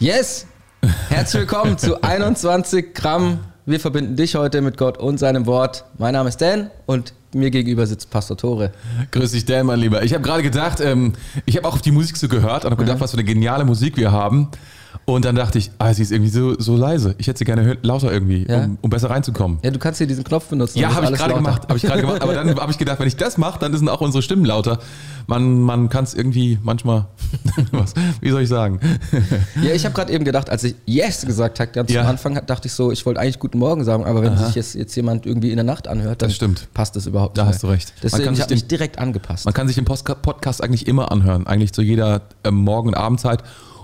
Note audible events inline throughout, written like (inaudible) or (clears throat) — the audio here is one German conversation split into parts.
Yes! Herzlich willkommen zu 21 Gramm. Wir verbinden dich heute mit Gott und seinem Wort. Mein Name ist Dan und mir gegenüber sitzt Pastor Tore. Grüß dich, Dan, mein Lieber. Ich habe gerade gedacht, ähm, ich habe auch auf die Musik so gehört und habe gedacht, was für eine geniale Musik wir haben. Und dann dachte ich, ah, sie ist irgendwie so, so leise. Ich hätte sie gerne lauter irgendwie, Ja. um, um besser reinzukommen. Ja, du kannst hier diesen Knopf benutzen. Ja, habe ich gerade gemacht, habe ich gerade gemacht. Aber dann habe ich gedacht, wenn ich das mache, dann sind auch unsere Stimmen lauter. Man, man kann es irgendwie manchmal, (laughs) was, wie soll ich sagen? (laughs) Ja, ich habe gerade eben gedacht, als ich Yes gesagt habe, ganz Ja. am Anfang, hat- dachte ich so, ich wollte eigentlich Guten Morgen sagen, aber wenn sich jetzt, jetzt jemand irgendwie in der Nacht anhört, dann Das stimmt. passt das überhaupt Da nicht. hast du recht. Deswegen ich habe mich direkt angepasst. Man kann sich den Postka- Podcast eigentlich immer anhören, eigentlich zu jeder ähm, Morgen- und Abendzeit.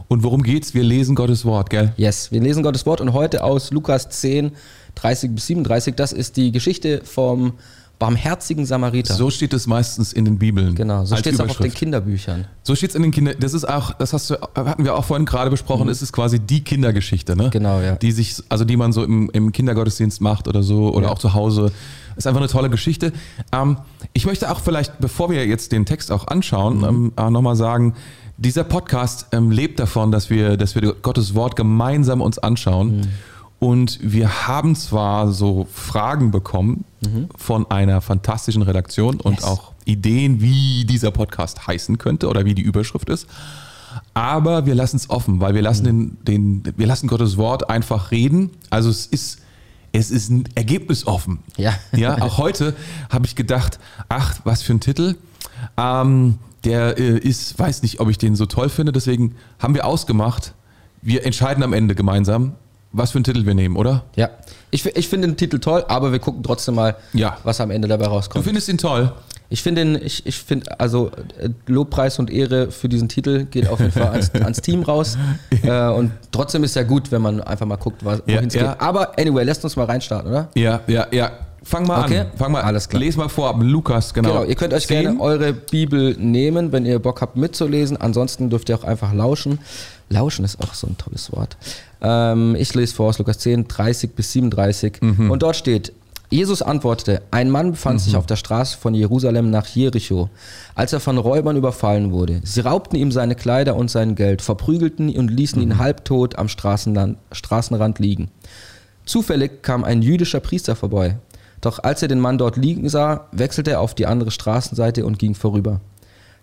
Und worum geht's? Wir lesen Gottes Wort, gell? Yes, wir lesen Gottes Wort und heute aus Lukas 10, 30 bis 37. Das ist die Geschichte vom barmherzigen Samariter. So steht es meistens in den Bibeln. genau, so steht es auch auf den. Kinderbüchern. So steht es in den Kindern. Das ist auch, das hast du, hatten wir auch vorhin gerade besprochen, es ist quasi die Kindergeschichte, ne? Mhm. Genau, ja. Die sich, also die man so im, im Kindergottesdienst macht oder so oder Ja. auch zu Hause. Ist einfach eine tolle Geschichte. Ähm, ich möchte auch vielleicht, bevor wir jetzt den Text auch anschauen, Mhm. ähm, auch nochmal sagen, dieser Podcast ähm, lebt davon, dass wir, dass wir Gottes Wort gemeinsam uns anschauen. Mhm. Und wir haben zwar so Fragen bekommen von einer fantastischen Redaktion und Yes. auch Ideen, wie dieser Podcast heißen könnte oder wie die Überschrift ist. Aber wir lassen es offen, weil wir lassen, den, den, wir lassen Gottes Wort einfach reden. Also es ist, es ist ein Ergebnis offen. Ja. Ja, auch heute habe ich gedacht, ach, was für ein Titel. Ähm, der äh, ist, weiß nicht, ob ich den so toll finde. Deswegen haben wir ausgemacht, wir entscheiden am Ende gemeinsam, was für einen Titel wir nehmen, oder? Ja, ich, ich finde den Titel toll, aber wir gucken trotzdem mal, Ja. was am Ende dabei Du rauskommt. findest ihn toll. Ich finde, den- ich, ich finde, also äh, Lobpreis und Ehre für diesen Titel geht auf jeden Fall ans, ans Team raus. (laughs) Äh, und trotzdem ist ja gut, wenn man einfach mal guckt, was- Ja, wohin es ja. geht. Aber anyway, lasst uns mal reinstarten, oder? Ja, ja, ja. Fang mal Okay. an. Fang mal Alles klar. Les mal vor, ab Lukas, genau. Genau, ihr könnt euch Zehn. gerne eure Bibel nehmen, wenn ihr Bock habt mitzulesen. Ansonsten dürft ihr auch einfach lauschen. Lauschen ist auch so ein tolles Wort. Ähm, ich lese vor aus Lukas 10, 30 bis 37. Mhm. Und dort steht, Jesus antwortete, ein Mann befand sich auf der Straße von Jerusalem nach Jericho, als er von Räubern überfallen wurde. Sie raubten ihm seine Kleider und sein Geld, verprügelten ihn und ließen ihn halbtot am Straßenrand liegen. Zufällig kam ein jüdischer Priester vorbei. Doch als er den Mann dort liegen sah, wechselte er auf die andere Straßenseite und ging vorüber.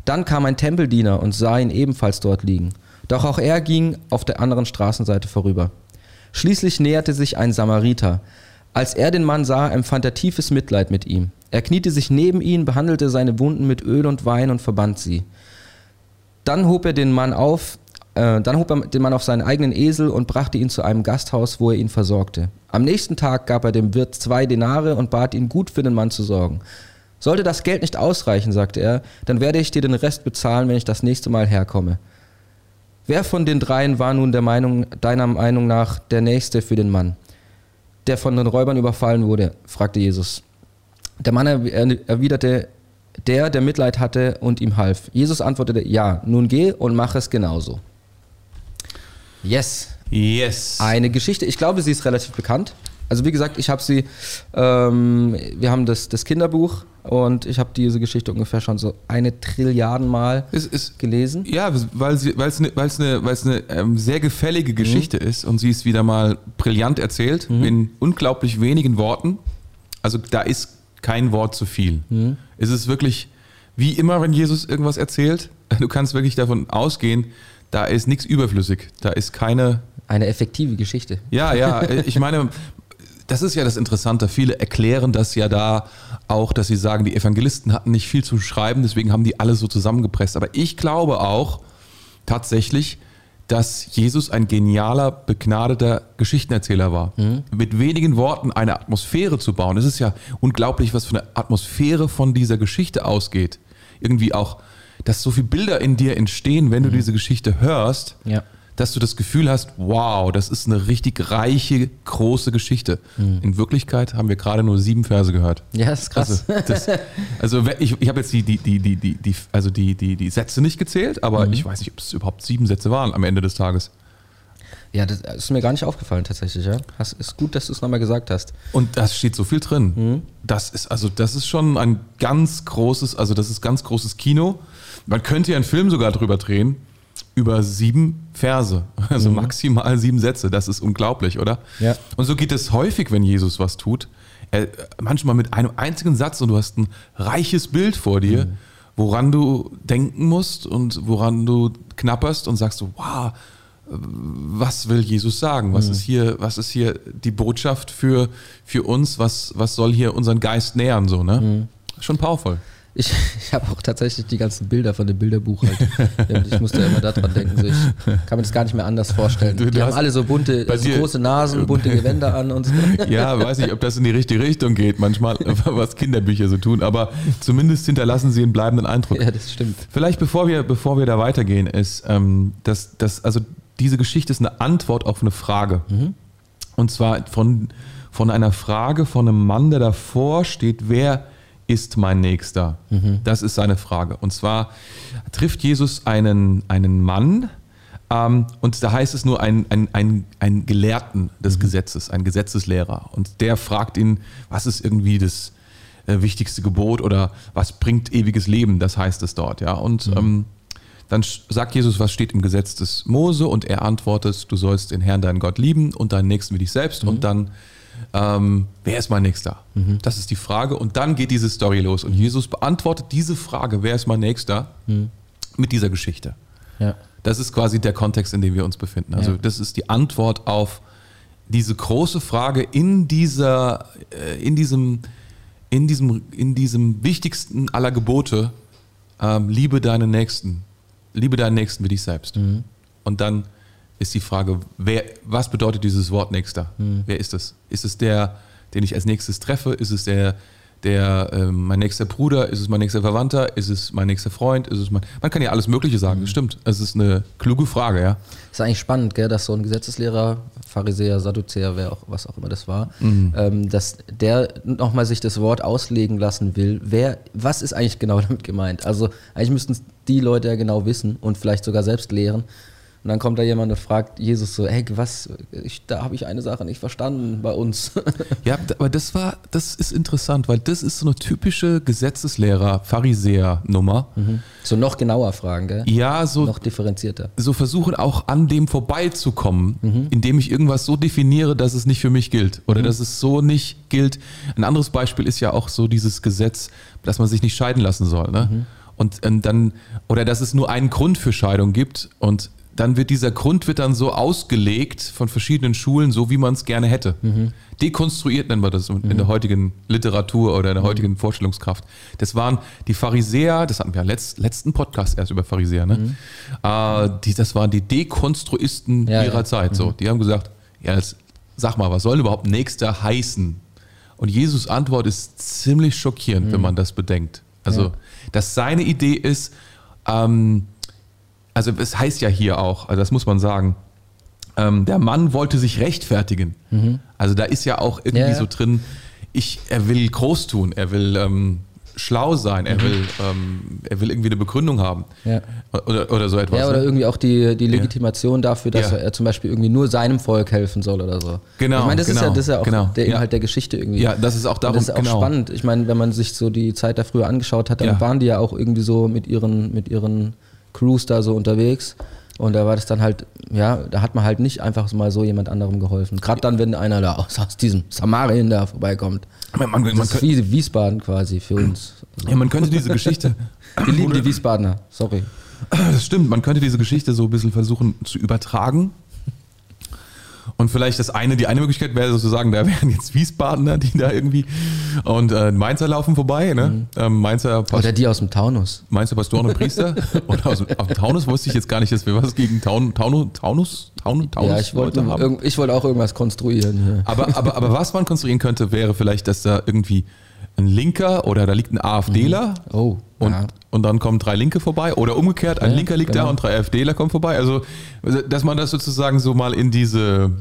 Dann kam ein Tempeldiener und sah ihn ebenfalls dort liegen. Doch auch er ging auf der anderen Straßenseite vorüber. Schließlich näherte sich ein Samariter. Als er den Mann sah, empfand er tiefes Mitleid mit ihm. Er kniete sich neben ihn, behandelte seine Wunden mit Öl und Wein und verband sie. Dann hob er den Mann auf, dann hob er den Mann auf seinen eigenen Esel und brachte ihn zu einem Gasthaus, wo er ihn versorgte. Am nächsten Tag gab er dem Wirt zwei Denare und bat ihn, gut für den Mann zu sorgen. Sollte das Geld nicht ausreichen, sagte er, dann werde ich dir den Rest bezahlen, wenn ich das nächste Mal herkomme. Wer von den dreien war nun der Meinung, deiner Meinung nach der Nächste für den Mann, der von den Räubern überfallen wurde? fragte Jesus. Der Mann erw- erwiderte, der, der Mitleid hatte und ihm half. Jesus antwortete, ja, nun geh und mach es genauso. Yes, Yes. eine Geschichte. Ich glaube, sie ist relativ bekannt. Also wie gesagt, ich habe sie, ähm, wir haben das, das Kinderbuch und ich habe diese Geschichte ungefähr schon so eine Trilliarden Mal Es ist, gelesen. ja, weil sie, weil es eine, weil es eine, weil es eine ähm, sehr gefällige Geschichte Mhm. ist und sie ist wieder mal brillant erzählt in unglaublich wenigen Worten. Also da ist kein Wort zu viel. Mhm. Es ist wirklich wie immer, wenn Jesus irgendwas erzählt, du kannst wirklich davon ausgehen, da ist nichts überflüssig. Da ist keine Eine effektive Geschichte. Ja, ja, (laughs) ich meine, das ist ja das Interessante. Viele erklären das ja da auch, dass sie sagen, die Evangelisten hatten nicht viel zu schreiben, deswegen haben die alle so zusammengepresst. Aber ich glaube auch tatsächlich, dass Jesus ein genialer, begnadeter Geschichtenerzähler war. Mit wenigen Worten eine Atmosphäre zu bauen. Es ist ja unglaublich, was für eine Atmosphäre von dieser Geschichte ausgeht. Irgendwie auch, dass so viele Bilder in dir entstehen, wenn du diese Geschichte hörst Ja. dass du das Gefühl hast, wow, das ist eine richtig reiche, große Geschichte. In Wirklichkeit haben wir gerade nur sieben Verse gehört. Ja, das ist krass. Also, das, also ich, ich habe jetzt die, die, die, die, die, also die, die, die Sätze nicht gezählt, aber ich weiß nicht, ob es überhaupt sieben Sätze waren am Ende des Tages. Ja, das ist mir gar nicht aufgefallen tatsächlich, ja. Das ist gut, dass du es nochmal gesagt hast. Und da steht so viel drin. Das ist also, das ist schon ein ganz großes, also das ist ganz großes Kino. Man könnte ja einen Film sogar drüber drehen. über sieben Verse, also mhm. maximal sieben Sätze. Das ist unglaublich, oder? Ja. Und so geht es häufig, wenn Jesus was tut. Er, manchmal mit einem einzigen Satz und du hast ein reiches Bild vor dir, mhm. woran du denken musst und woran du knapperst und sagst so, wow, was will Jesus sagen? Was mhm. ist hier, was ist hier die Botschaft für, für uns? Was, was soll hier unseren Geist nähern? So, ne? Mhm. Schon powerful. Ich, ich habe auch tatsächlich die ganzen Bilder von dem Bilderbuch halt. ich musste immer daran denken. So ich kann mir das gar nicht mehr anders vorstellen. Du, die haben alle so bunte, so große Nasen, bunte Gewänder an und so. (laughs) Ja, weiß nicht, ob das in die richtige Richtung geht, manchmal, (laughs) was Kinderbücher so tun, aber zumindest hinterlassen sie einen bleibenden Eindruck. Ja, das stimmt. Vielleicht bevor wir, bevor wir da weitergehen, ist, ähm, dass, dass, also diese Geschichte ist eine Antwort auf eine Frage. Mhm. Und zwar von, von einer Frage von einem Mann, der davor steht, wer ist mein Nächster? Mhm. Das ist seine Frage. Und zwar trifft Jesus einen, einen Mann, ähm, und da heißt es nur ein, ein, ein, ein Gelehrten des mhm. Gesetzes, ein Gesetzeslehrer. Und der fragt ihn, was ist irgendwie das äh, wichtigste Gebot oder was bringt ewiges Leben? Das heißt es dort. Ja? Und mhm. ähm, dann sagt Jesus, was steht im Gesetz des Mose? Und er antwortet, du sollst den Herrn, deinen Gott lieben und deinen Nächsten wie dich selbst. Und mhm. dann ähm, wer ist mein Nächster? Mhm. Das ist die Frage. Und dann geht diese Story los. Und Jesus beantwortet diese Frage, wer ist mein Nächster, mhm. mit dieser Geschichte. Ja. Das ist quasi der Kontext, in dem wir uns befinden. Also ja. das ist die Antwort auf diese große Frage in dieser, äh, in diesem, in diesem, in diesem wichtigsten aller Gebote, ähm, liebe deinen Nächsten, liebe deinen Nächsten wie dich selbst. Mhm. Und dann ist die Frage, wer, was bedeutet dieses Wort Nächster? Hm. Wer ist es? Ist es der, den ich als nächstes treffe? Ist es der, der äh, mein nächster Bruder? Ist es mein nächster Verwandter? Ist es mein nächster Freund? Ist es mein, man kann ja alles Mögliche sagen, mhm. stimmt. Es ist eine kluge Frage, ja. Ist eigentlich spannend, gell, dass so ein Gesetzeslehrer, Pharisäer, Sadduzäer, wer auch, was auch immer das war, mhm. ähm, dass der nochmal sich das Wort auslegen lassen will. Wer, was ist eigentlich genau (laughs) damit gemeint? Also eigentlich müssten es die Leute ja genau wissen und vielleicht sogar selbst lehren. Und dann kommt da jemand und fragt Jesus so, hey, was, ich, da habe ich eine Sache nicht verstanden bei uns. (laughs) ja, aber das war, das ist interessant, weil das ist so eine typische Gesetzeslehrer-Pharisäer-Nummer. Mhm. So noch genauer fragen, gell? Ja, so. Noch differenzierter. So versuchen auch an dem vorbeizukommen, mhm. indem ich irgendwas so definiere, dass es nicht für mich gilt oder mhm. dass es so nicht gilt. Ein anderes Beispiel ist ja auch so dieses Gesetz, dass man sich nicht scheiden lassen soll, ne? Mhm. Und, und dann, oder dass es nur einen Grund für Scheidung gibt und dann wird dieser Grund wird dann so ausgelegt von verschiedenen Schulen, so wie man es gerne hätte. Mhm. Dekonstruiert nennen wir das in mhm. der heutigen Literatur oder in der mhm. heutigen Vorstellungskraft. Das waren die Pharisäer, das hatten wir ja letzt, letzten Podcast erst über Pharisäer, ne? Mhm. Äh, die, das waren die Dekonstruisten ja, ihrer ja. Zeit. So, mhm. die haben gesagt, ja, jetzt, sag mal, was soll überhaupt Nächster heißen? Und Jesus Antwort ist ziemlich schockierend, wenn mhm. man das bedenkt. Also, dass seine Idee ist, ähm, also es heißt ja hier auch, also das muss man sagen, ähm, der Mann wollte sich rechtfertigen. Mhm. Also da ist ja auch irgendwie ja, ja. so drin, ich, er will groß tun, er will ähm, schlau sein, er, mhm. will, ähm, er will irgendwie eine Begründung haben. Ja. Oder, oder so etwas. Ja, oder ne? irgendwie auch die, die Legitimation dafür, dass er zum Beispiel irgendwie nur seinem Volk helfen soll oder so. Genau. Ich meine, das, genau, ist, ja, das ist ja auch genau. der Inhalt der Geschichte irgendwie. Ja, das ist auch darum. Und das ist auch genau. spannend. Ich meine, wenn man sich so die Zeit da früher angeschaut hat, dann waren die ja auch irgendwie so mit ihren, mit ihren Crews da so unterwegs. Und da war das dann halt, ja, da hat man halt nicht einfach mal so jemand anderem geholfen. Gerade dann, wenn einer da aus, aus diesem Samarien da vorbeikommt. Man, man, man das ist wie Wiesbaden quasi für uns. Ja, man könnte diese Geschichte. Wir lieben die (laughs) Wiesbadener, sorry. Das stimmt, man könnte diese Geschichte so ein bisschen versuchen zu übertragen und vielleicht das eine, die eine Möglichkeit wäre sozusagen, da wären jetzt Wiesbadener, die da irgendwie und äh, Mainzer laufen vorbei, ne? Mhm. Ähm, Mainzer Oder die aus dem Taunus. Mainzer Pastoren und Priester. (laughs) Oder aus, aus dem Taunus wusste ich jetzt gar nicht, dass wir was gegen Taun, Taunus, Taunus, Taunus, Taunus ja, ich wollte, haben. Ich wollte auch irgendwas konstruieren. Hier. Aber, aber, aber was man konstruieren könnte, wäre vielleicht, dass da irgendwie ein Linker oder da liegt ein AfDler mhm. oh, und, ja. und dann kommen drei Linke vorbei oder umgekehrt, ein ja, Linker liegt genau. da und drei AfDler kommen vorbei. Also, dass man das sozusagen so mal in diese,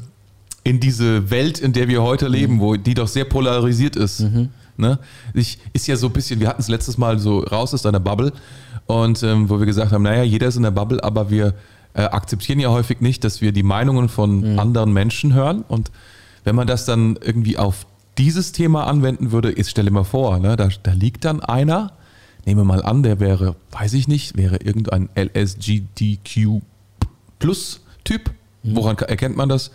in diese Welt, in der wir heute leben, mhm. wo die doch sehr polarisiert ist. Mhm. Ne? Ich, ist ja so ein bisschen, wir hatten es letztes Mal so raus aus deiner Bubble und ähm, wo wir gesagt haben, naja, jeder ist in der Bubble, aber wir äh, akzeptieren ja häufig nicht, dass wir die Meinungen von mhm. anderen Menschen hören und wenn man das dann irgendwie auf dieses Thema anwenden würde, jetzt stell dir mal vor, ne, da, da liegt dann einer, nehme mal an, der wäre, weiß ich nicht, wäre irgendein LSGDQ Plus Typ. Woran erkennt man das?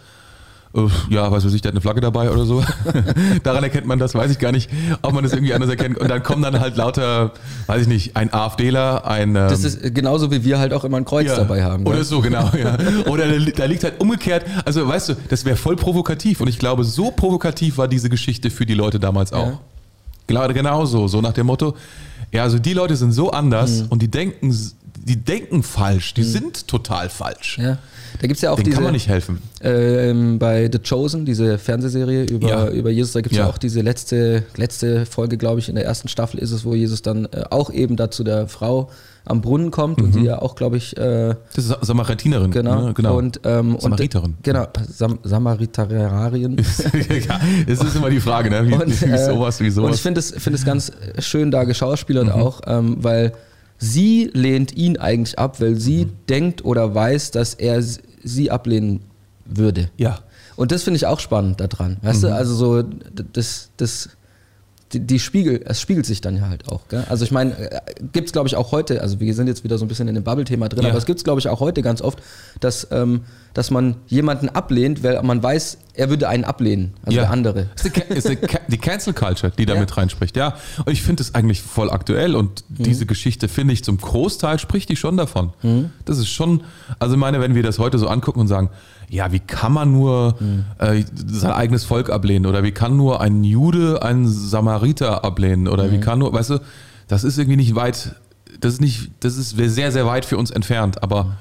Ja, was weiß ich, der hat eine Flagge dabei oder so. (laughs) Daran erkennt man das, weiß ich gar nicht, ob man das irgendwie anders erkennt. Und dann kommen dann halt lauter, weiß ich nicht, ein AfDler, ein. Ähm, Das ist genauso wie wir halt auch immer ein Kreuz ja. dabei haben. Oder ne? so, genau, ja. Oder da, li- da liegt halt umgekehrt, also weißt du, das wäre voll provokativ. Und ich glaube, so provokativ war diese Geschichte für die Leute damals auch. Ja. Genau, genau so, so nach dem Motto, ja, also die Leute sind so anders Mhm. und die denken, die denken falsch, die sind total falsch. Ja. Da gibt es ja auch Denen diese, kann man nicht helfen. ähm, bei The Chosen, diese Fernsehserie über, Ja. über Jesus, da gibt es ja. Ja. auch diese letzte, letzte Folge, glaube ich, in der ersten Staffel ist es, wo Jesus dann äh, auch eben dazu der Frau am Brunnen kommt und die ja auch, glaube ich, äh, Das ist Samaritinerin. genau, ne? genau. Und, ähm, und, Samariterin. genau, Sam Samariterarien. (laughs) ja, es ist immer die Frage, ne? wie, Und, wie äh, sowas, wie Und ich sowas. finde es, finde es ganz schön da geschauspielert auch, ähm, weil sie lehnt ihn eigentlich ab, weil sie denkt oder weiß, dass er sie ablehnen würde. Ja. Und das finde ich auch spannend daran. Weißt du, also so, das, das, die, die Spiegel, es spiegelt sich dann ja halt auch. Gell? Also ich meine, gibt es glaube ich auch heute, also wir sind jetzt wieder so ein bisschen in dem Bubble-Thema drin, Ja. aber es gibt es glaube ich auch heute ganz oft, dass, ähm, dass man jemanden ablehnt, weil man weiß, er würde einen ablehnen, also der andere. Ist, die ist die Cancel Culture, die da Ja. mit reinspricht, ja. Und ich finde es eigentlich voll aktuell und Mhm. diese Geschichte, finde ich, zum Großteil spricht die schon davon. Mhm. Das ist schon, also ich meine, wenn wir das heute so angucken und sagen, ja, wie kann man nur Mhm. äh, sein eigenes Volk ablehnen oder wie kann nur ein Jude einen Samariter ablehnen oder Mhm. wie kann nur, weißt du, das ist irgendwie nicht weit, das ist nicht, das ist sehr, sehr weit für uns entfernt, aber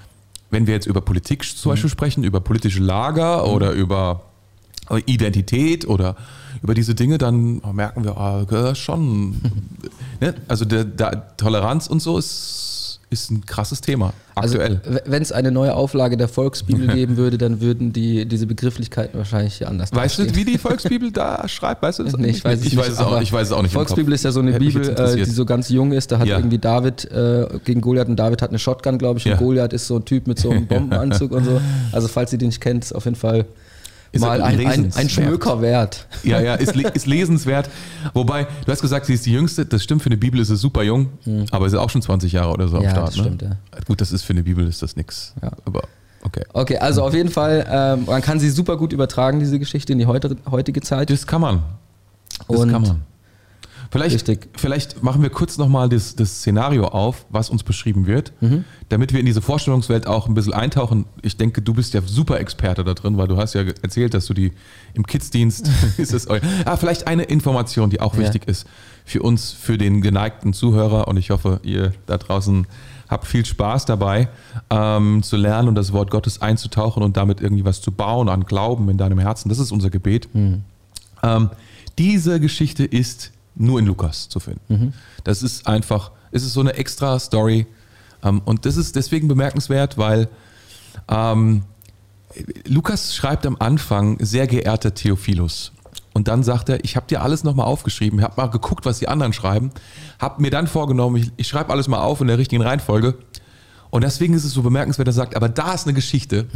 wenn wir jetzt über Politik zum Mhm. Beispiel sprechen, über politische Lager oder über Identität oder über diese Dinge, dann merken wir, ah, schon, (laughs) ne? also der, der Toleranz und so ist, ist ein krasses Thema, aktuell. Also, wenn es eine neue Auflage der Volksbibel (laughs) geben würde, dann würden die, diese Begrifflichkeiten wahrscheinlich anders weißt du, wie die Volksbibel da schreibt? Weißt du das? (laughs) Nee, ich weiß, es ich weiß es auch, ich weiß es auch nicht. Volksbibel ist ja so eine mich Bibel, äh, die so ganz jung ist. Da hat Ja. irgendwie David äh, gegen Goliath und David hat eine Shotgun, glaube ich, Ja. und Goliath ist so ein Typ mit so einem (laughs) Bombenanzug und so. Also falls ihr den nicht kennt, ist auf jeden Fall Ist mal ein, ein, ein. Schmöker wert. Ja, ja, ist, ist lesenswert. Wobei, du hast gesagt, sie ist die Jüngste. Das stimmt, für eine Bibel ist sie super jung, aber sie ist auch schon 20 Jahre oder so am Ja, Start. das ne? stimmt, ja. Gut, das ist für eine Bibel ist das nix. Ja. Aber okay. Okay, also auf jeden Fall, ähm, man kann sie super gut übertragen, diese Geschichte, in die heute, heutige Zeit. Das kann man. Das Und- kann man. Vielleicht, Richtig. vielleicht machen wir kurz nochmal das, das Szenario auf, was uns beschrieben wird, Mhm. damit wir in diese Vorstellungswelt auch ein bisschen eintauchen. Ich denke, du bist ja super Experte da drin, weil du hast ja erzählt, dass du die im Kidsdienst (laughs) (laughs) ist es eu- ah, vielleicht eine Information, die auch Ja. wichtig ist für uns, für den geneigten Zuhörer und ich hoffe, ihr da draußen habt viel Spaß dabei, ähm, zu lernen und das Wort Gottes einzutauchen und damit irgendwie was zu bauen an Glauben in deinem Herzen. Das ist unser Gebet. Ähm, diese Geschichte ist nur in Lukas zu finden. Das ist einfach, es ist so eine extra Story. Ähm, und das ist deswegen bemerkenswert, weil ähm, Lukas schreibt am Anfang, sehr geehrter Theophilus. Und dann sagt er, ich habe dir alles nochmal aufgeschrieben, habe mal geguckt, was die anderen schreiben, habe mir dann vorgenommen, ich, ich schreibe alles mal auf in der richtigen Reihenfolge. Und deswegen ist es so bemerkenswert, dass er sagt, aber da ist eine Geschichte,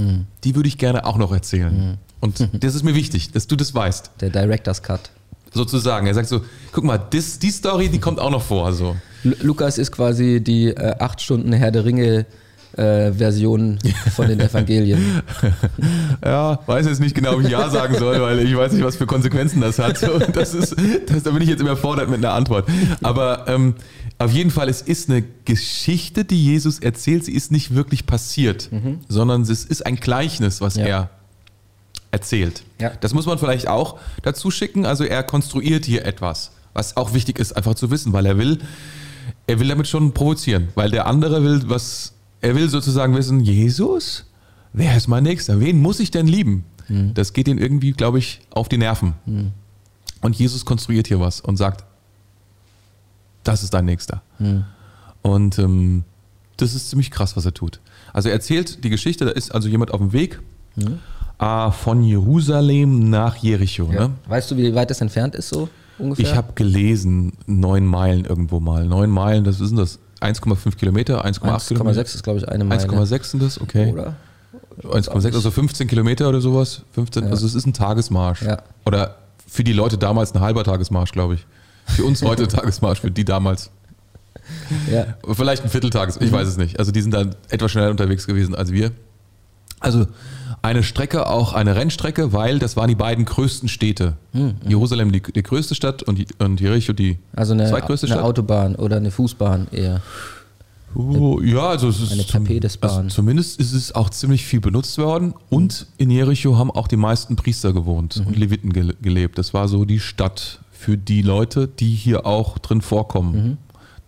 die würde ich gerne auch noch erzählen. Und (laughs) das ist mir wichtig, dass du das weißt Der Director's Cut. Sozusagen. Er sagt so, guck mal, das, die Story, die kommt auch noch vor. So. Lu- Lukas ist quasi die äh, acht Stunden Herr der Ringe äh, Version von den (laughs) Evangelien. Ja, weiß jetzt nicht genau, ob ich Ja sagen soll, weil ich weiß nicht, was für Konsequenzen das hat. Das ist, das, da bin ich jetzt überfordert mit einer Antwort. Aber ähm, auf jeden Fall, es ist eine Geschichte, die Jesus erzählt. Sie ist nicht wirklich passiert, sondern es ist ein Gleichnis, was Ja. er erzählt. Ja. Das muss man vielleicht auch dazu schicken. Also er konstruiert hier etwas, was auch wichtig ist, einfach zu wissen, weil er will, er will damit schon provozieren, weil der andere will was, er will sozusagen wissen, Jesus, wer ist mein Nächster? Wen muss ich denn lieben? Das geht ihm irgendwie, glaube ich, auf die Nerven. Und Jesus konstruiert hier was und sagt, das ist dein Nächster. Und ähm, das ist ziemlich krass, was er tut. Also er erzählt die Geschichte, da ist also jemand auf dem Weg äh, von Jerusalem nach Jericho. Ne? Weißt du, wie weit das entfernt ist so ungefähr? Ich habe gelesen, neun Meilen irgendwo mal. Neun Meilen, das ist denn das? 1,5 Kilometer, 1,8 Kilometer? 1,6 ist glaube ich eine Meile. 1,6 sind das, okay. Oder? 1,6, also 15 Kilometer oder sowas. 15, Also es ist ein Tagesmarsch. Ja. Oder für die Leute damals ein halber Tagesmarsch, glaube ich. Für uns heute (laughs) Tagesmarsch, für die damals. ja. Vielleicht ein Vierteltages, ich weiß es nicht. Also die sind dann etwas schneller unterwegs gewesen als wir. Also eine Strecke, auch eine Rennstrecke, weil das waren die beiden größten Städte. Mhm. Jerusalem die, die, größte Stadt und, und Jericho die also eine, zweitgrößte eine Stadt. Also eine Autobahn oder eine Fußbahn eher. Oh, ja, also es ist eine Tapetesbahn. Also zumindest ist es auch ziemlich viel benutzt worden und in Jericho haben auch die meisten Priester gewohnt mhm. und Leviten gelebt. Das war so die Stadt für die Leute, die hier auch drin vorkommen.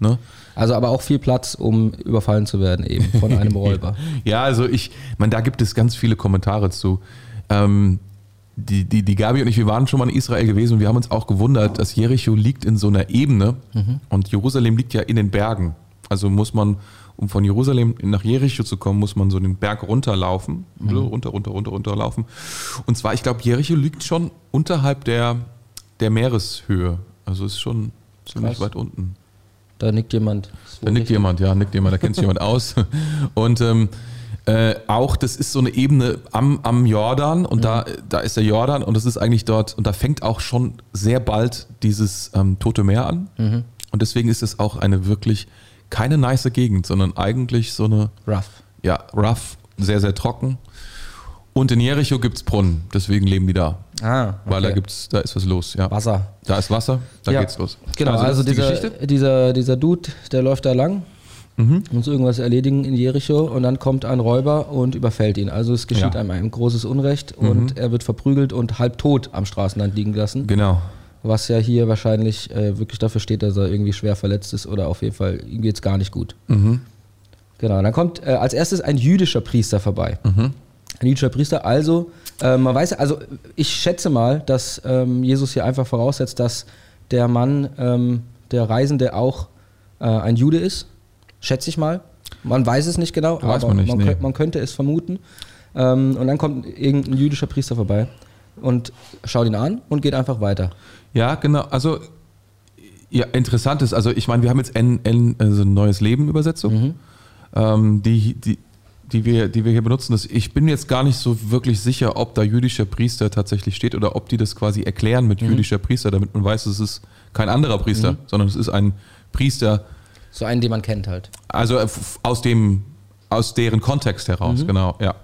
Mhm. Ne? Also aber auch viel Platz, um überfallen zu werden eben von einem (laughs) Räuber. ja, also ich, man, da gibt es ganz viele Kommentare zu. Ähm, die, die, die Gabi und ich, wir waren schon mal in Israel gewesen und wir haben uns auch gewundert, dass Jericho liegt in so einer Ebene mhm. und Jerusalem liegt ja in den Bergen. Also muss man, um von Jerusalem nach Jericho zu kommen, muss man so den Berg runterlaufen, mhm. runter, runter, runter, runterlaufen. Und zwar, ich glaube, Jericho liegt schon unterhalb der, der Meereshöhe. Also ist schon ziemlich Krass. weit unten. Da nickt jemand. Da nickt jemand, ja, nickt jemand, da kennt sich jemand aus. (laughs) Und ähm, äh, auch, das ist so eine Ebene am, am Jordan und mhm. da, da ist der Jordan und das ist eigentlich dort, und da fängt auch schon sehr bald dieses ähm, Tote Meer an. Mhm. Und deswegen ist es auch eine wirklich keine nice Gegend, sondern eigentlich so eine. Rough. Ja, rough, sehr, sehr trocken. Und in Jericho gibt es Brunnen, deswegen leben die da. Ah, okay. Weil da gibt's, da ist was los, ja. Wasser. Da ist Wasser, da ja. geht's los. Genau, also, also dieser, die dieser, dieser Dude, der läuft da lang, mhm. muss irgendwas erledigen in Jericho und dann kommt ein Räuber und überfällt ihn. Also es geschieht ja. einem ein großes Unrecht mhm. und er wird verprügelt und halb tot am Straßenrand liegen lassen. Genau. Was ja hier wahrscheinlich äh, wirklich dafür steht, dass er irgendwie schwer verletzt ist oder auf jeden Fall ihm geht es gar nicht gut. Mhm. Genau, dann kommt äh, als erstes ein jüdischer Priester vorbei. Mhm ein jüdischer Priester. Also, äh, man weiß, also ich schätze mal, dass ähm, Jesus hier einfach voraussetzt, dass der Mann, ähm, der Reisende auch äh, ein Jude ist. Schätze ich mal. Man weiß es nicht genau, weiß aber man, nicht, man, nee. könnte, man, könnte es vermuten. Ähm, und dann kommt irgendein jüdischer Priester vorbei und schaut ihn an und geht einfach weiter. Ja, genau. Also, ja, interessant ist, also ich meine, wir haben jetzt N, N, also ein neues Leben Übersetzung. Mhm. Ähm, die, die, die wir, die wir hier benutzen. Das, ich bin jetzt gar nicht so wirklich sicher, ob da jüdischer Priester tatsächlich steht oder ob die das quasi erklären mit mhm. jüdischer Priester, damit man weiß, es ist kein anderer Priester, mhm. sondern es ist ein Priester. So einen, den man kennt halt. Also äh, aus dem, aus deren Kontext heraus, mhm. genau, ja.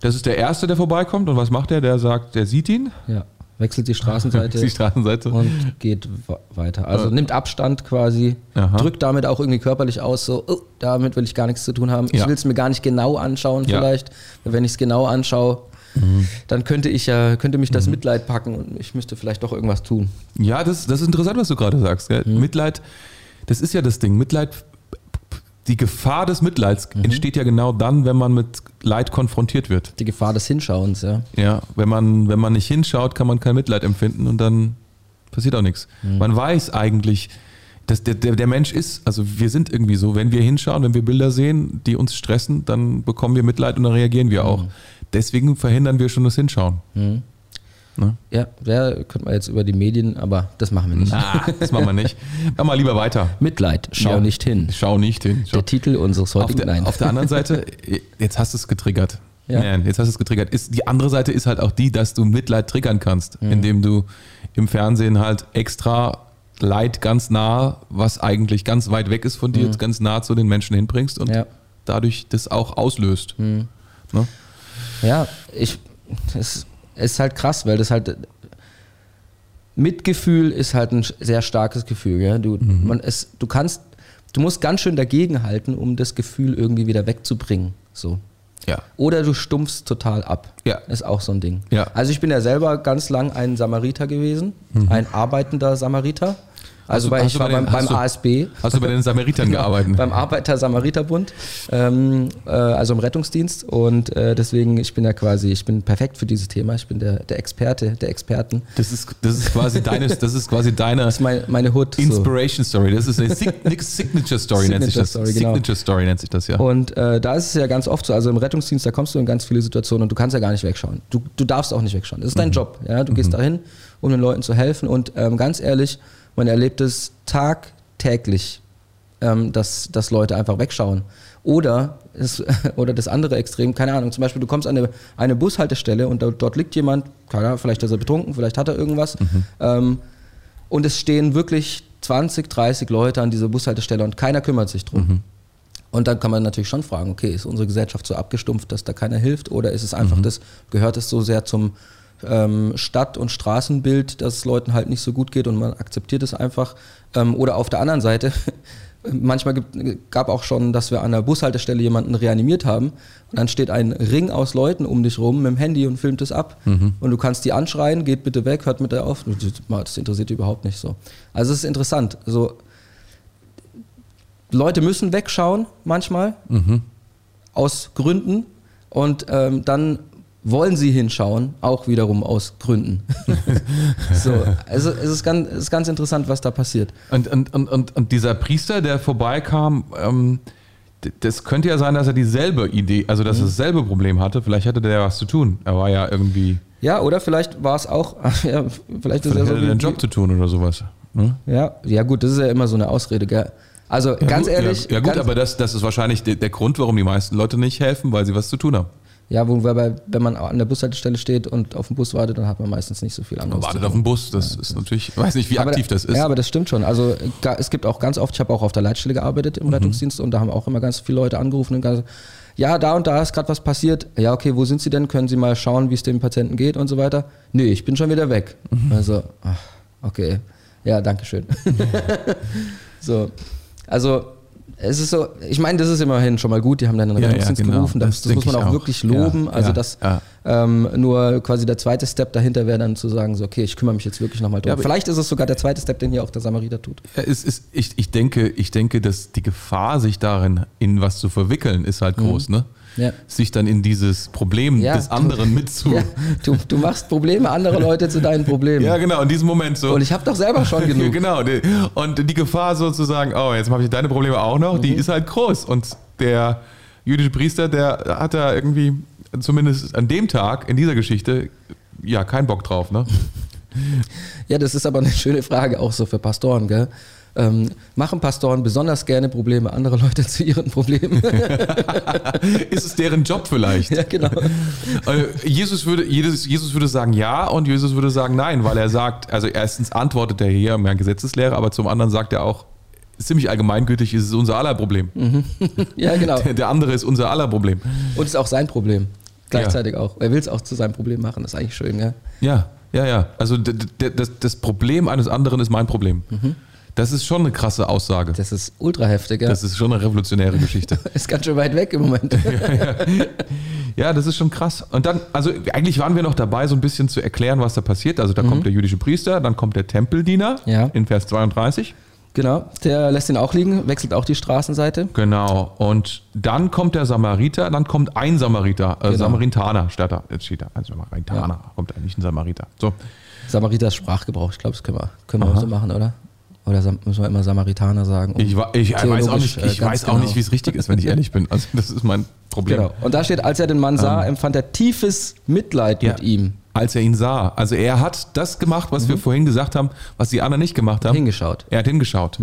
Das ist der Erste, der vorbeikommt und was macht er? Der sagt, der sieht ihn. Ja wechselt die Straßenseite, (laughs) die Straßenseite. und geht weiter. Also ja. nimmt Abstand quasi, Aha. drückt damit auch irgendwie körperlich aus, so, oh, damit will ich gar nichts zu tun haben. Ich ja. will es mir gar nicht genau anschauen ja. vielleicht. Wenn ich es genau anschaue, mhm. dann könnte ich ja, könnte mich das mhm. Mitleid packen und ich müsste vielleicht doch irgendwas tun. Ja, das, das ist interessant, was du gerade sagst. Mhm. Mitleid, das ist ja das Ding. Mitleid die Gefahr des Mitleids mhm. entsteht ja genau dann, wenn man mit Leid konfrontiert wird. Die Gefahr des Hinschauens, ja. Ja, wenn man, wenn man nicht hinschaut, kann man kein Mitleid empfinden und dann passiert auch nichts. Mhm. Man weiß eigentlich, dass der, der, der Mensch ist, also wir sind irgendwie so, wenn wir hinschauen, wenn wir Bilder sehen, die uns stressen, dann bekommen wir Mitleid und dann reagieren wir auch. Mhm. Deswegen verhindern wir schon das Hinschauen. Ne? Ja, ja, könnte man jetzt über die Medien, aber das machen wir nicht. Na, das machen wir nicht. Machen wir lieber weiter. Mitleid, schau ja, nicht hin. Schau nicht hin. Schau. Der Titel unseres heutigen auf der, Nein. Auf der anderen Seite, (laughs) jetzt hast du es getriggert. Ja. Man, jetzt hast du es getriggert. Ist, die andere Seite ist halt auch die, dass du Mitleid triggern kannst, mhm. indem du im Fernsehen halt extra Leid ganz nah, was eigentlich ganz weit weg ist von dir, mhm. ganz nah zu den Menschen hinbringst und ja. dadurch das auch auslöst. Mhm. Ne? Ja, ich, es ist halt krass, weil das halt Mitgefühl ist halt ein sehr starkes Gefühl. Ja? Du, mhm. man, es, du kannst, du musst ganz schön dagegenhalten, um das Gefühl irgendwie wieder wegzubringen. So. Ja. Oder du stumpfst total ab. Ja. Ist auch so ein Ding. Ja. Also ich bin ja selber ganz lang ein Samariter gewesen, mhm. ein arbeitender Samariter. Also bei, ich war den, beim, beim du, ASB. Hast du bei den Samaritern (laughs) genau, gearbeitet? beim Arbeiter-Samariter-Bund, ähm, äh, also im Rettungsdienst. Und äh, deswegen, ich bin ja quasi, ich bin perfekt für dieses Thema. Ich bin der, der Experte, der Experten. Das ist, das ist quasi deine, das ist quasi deine das ist meine, meine Hood. Inspiration so. Story. Das ist eine (laughs) Signature Story, nennt sich das. Story, genau. Signature Story nennt sich das, ja. Und äh, da ist es ja ganz oft so, also im Rettungsdienst, da kommst du in ganz viele Situationen und du kannst ja gar nicht wegschauen. Du, du darfst auch nicht wegschauen. Das ist dein mhm. Job. Ja? Du mhm. gehst dahin, um den Leuten zu helfen. Und ähm, ganz ehrlich, man erlebt es tagtäglich, ähm, dass, dass Leute einfach wegschauen. Oder, es, (laughs) oder das andere Extrem, keine Ahnung, zum Beispiel du kommst an eine, eine Bushaltestelle und da, dort liegt jemand, keine Ahnung, vielleicht ist er betrunken, vielleicht hat er irgendwas. Mhm. Ähm, und es stehen wirklich 20, 30 Leute an dieser Bushaltestelle und keiner kümmert sich drum. Mhm. Und dann kann man natürlich schon fragen, okay, ist unsere Gesellschaft so abgestumpft, dass da keiner hilft oder ist es einfach Mhm. das, gehört es so sehr zum ähm, Stadt- und Straßenbild, dass es Leuten halt nicht so gut geht und man akzeptiert es einfach. Ähm, oder auf der anderen Seite, (laughs) manchmal gibt, gab auch schon, dass wir an der Bushaltestelle jemanden reanimiert haben und dann steht ein Ring aus Leuten um dich rum mit dem Handy und filmt es ab. Und du kannst die anschreien, geht bitte weg, hört mit der auf. Das interessiert die überhaupt nicht so. Also es ist interessant. So, Leute müssen wegschauen manchmal aus Gründen und ähm, dann wollen sie hinschauen, auch wiederum aus Gründen. (laughs) so, also es ist ganz, es ist ganz interessant, was da passiert. Und, und, und, und, und dieser Priester, der vorbeikam, ähm, das könnte ja sein, dass er dieselbe Idee, also Mhm. dass er dasselbe Problem hatte. Vielleicht hatte der was zu tun. Er war ja irgendwie, Ja, oder vielleicht war es auch, (laughs) ja, vielleicht ist vielleicht er so hatte er einen Job zu tun oder sowas. Ne? Ja, ja gut, das ist ja immer so eine Ausrede, gell? Also ganz gut, ehrlich, Ja, ja gut, aber das, das ist wahrscheinlich der, der Grund, warum die meisten Leute nicht helfen, weil sie was zu tun haben. Ja, wobei, wenn man an der Bushaltestelle steht und auf den Bus wartet, dann hat man meistens nicht so viel Man anderes. wartet zu auf den Bus, das ist natürlich, ich weiß nicht, wie Aber aktiv da- das ist. Ja, aber das stimmt schon. Also es gibt auch ganz oft, ich habe auch auf der Leitstelle gearbeitet Mhm. im Rettungsdienst und da haben auch immer ganz viele Leute angerufen und gesagt, ja, da und da ist gerade was passiert. Ja, okay, wo sind Sie denn? Können Sie mal schauen, wie es dem Patienten geht und so weiter? Nee, ich bin schon wieder weg. Mhm. Also, ach, okay. Ja, danke schön. (laughs) so, also es ist so, ich meine, das ist immerhin schon mal gut, die haben dann den Ja, ja, Rettungsdienst genau. gerufen, das, Das muss man auch, auch. wirklich loben. Ja, also ja, das ja. ähm, nur quasi der zweite Step dahinter wäre dann zu sagen, so, okay, ich kümmere mich jetzt wirklich nochmal drum. Ja, Vielleicht ist es sogar der zweite Step, den hier auch der Samariter tut. Ja, es ist, ich, ich, denke, ich denke, dass die Gefahr, sich darin in was zu verwickeln, ist halt groß, ne? Ja. Sich dann in dieses Problem Ja, des du- anderen mitzu. Ja, du, du machst Probleme anderer Leute zu deinen Problemen. Ja, genau, in diesem Moment so. Und ich habe doch selber schon genug. (laughs) genau. Und die Gefahr sozusagen, oh, jetzt habe ich deine Probleme auch noch, Mhm. die ist halt groß. Und der jüdische Priester, der hat da irgendwie, zumindest an dem Tag in dieser Geschichte, ja, keinen Bock drauf, ne? (laughs) Ja, das ist aber eine schöne Frage auch so für Pastoren, gell? Ähm, machen Pastoren besonders gerne Probleme anderer Leute (laughs) zu ihren Problemen? (laughs) ist es deren Job vielleicht? ja, genau. Also (laughs) Jesus würde, Jesus, Jesus würde sagen ja und Jesus würde sagen nein, weil er sagt, also erstens antwortet er hier im Gesetzeslehre, aber zum anderen sagt er auch, ziemlich allgemeingültig, es ist unser aller Problem. Ja, genau. Der, der andere ist unser aller Problem. Und ist auch sein Problem. Gleichzeitig auch. Er will es auch zu seinem Problem machen. Das ist eigentlich schön, gell? Ja, ja, ja. Also das, das Problem eines anderen ist mein Problem. Das ist schon eine krasse Aussage. Das ist ultra heftig, gell? Das ist schon eine revolutionäre Geschichte. (laughs) ist ganz schön weit weg im Moment. (laughs) Ja, das ist schon krass. Und dann, also eigentlich waren wir noch dabei, so ein bisschen zu erklären, was da passiert. Also da kommt der jüdische Priester, dann kommt der Tempeldiener Ja. in Vers 32. genau. Der lässt ihn auch liegen, wechselt auch die Straßenseite. Genau. Und dann kommt der Samariter, dann kommt ein Samariter, äh, Genau. Samaritaner steht da. Jetzt steht da, ein Samaritaner, kommt da nicht ein Samariter. So. Samariters Sprachgebrauch, ich glaube, das können wir, können wir auch so machen, oder? Oder müssen wir immer Samaritaner sagen? um Ich, ich weiß auch nicht, äh, ich ganz weiß auch genau. nicht, wie es richtig ist, wenn ich ehrlich bin. Also das ist mein Problem. Genau. Und da steht, als er den Mann sah, empfand er tiefes Mitleid Ähm. Ja. mit ihm. Als er ihn sah. Also er hat das gemacht, was wir vorhin gesagt haben, was die anderen nicht gemacht haben. Hingeschaut. Er hat hingeschaut.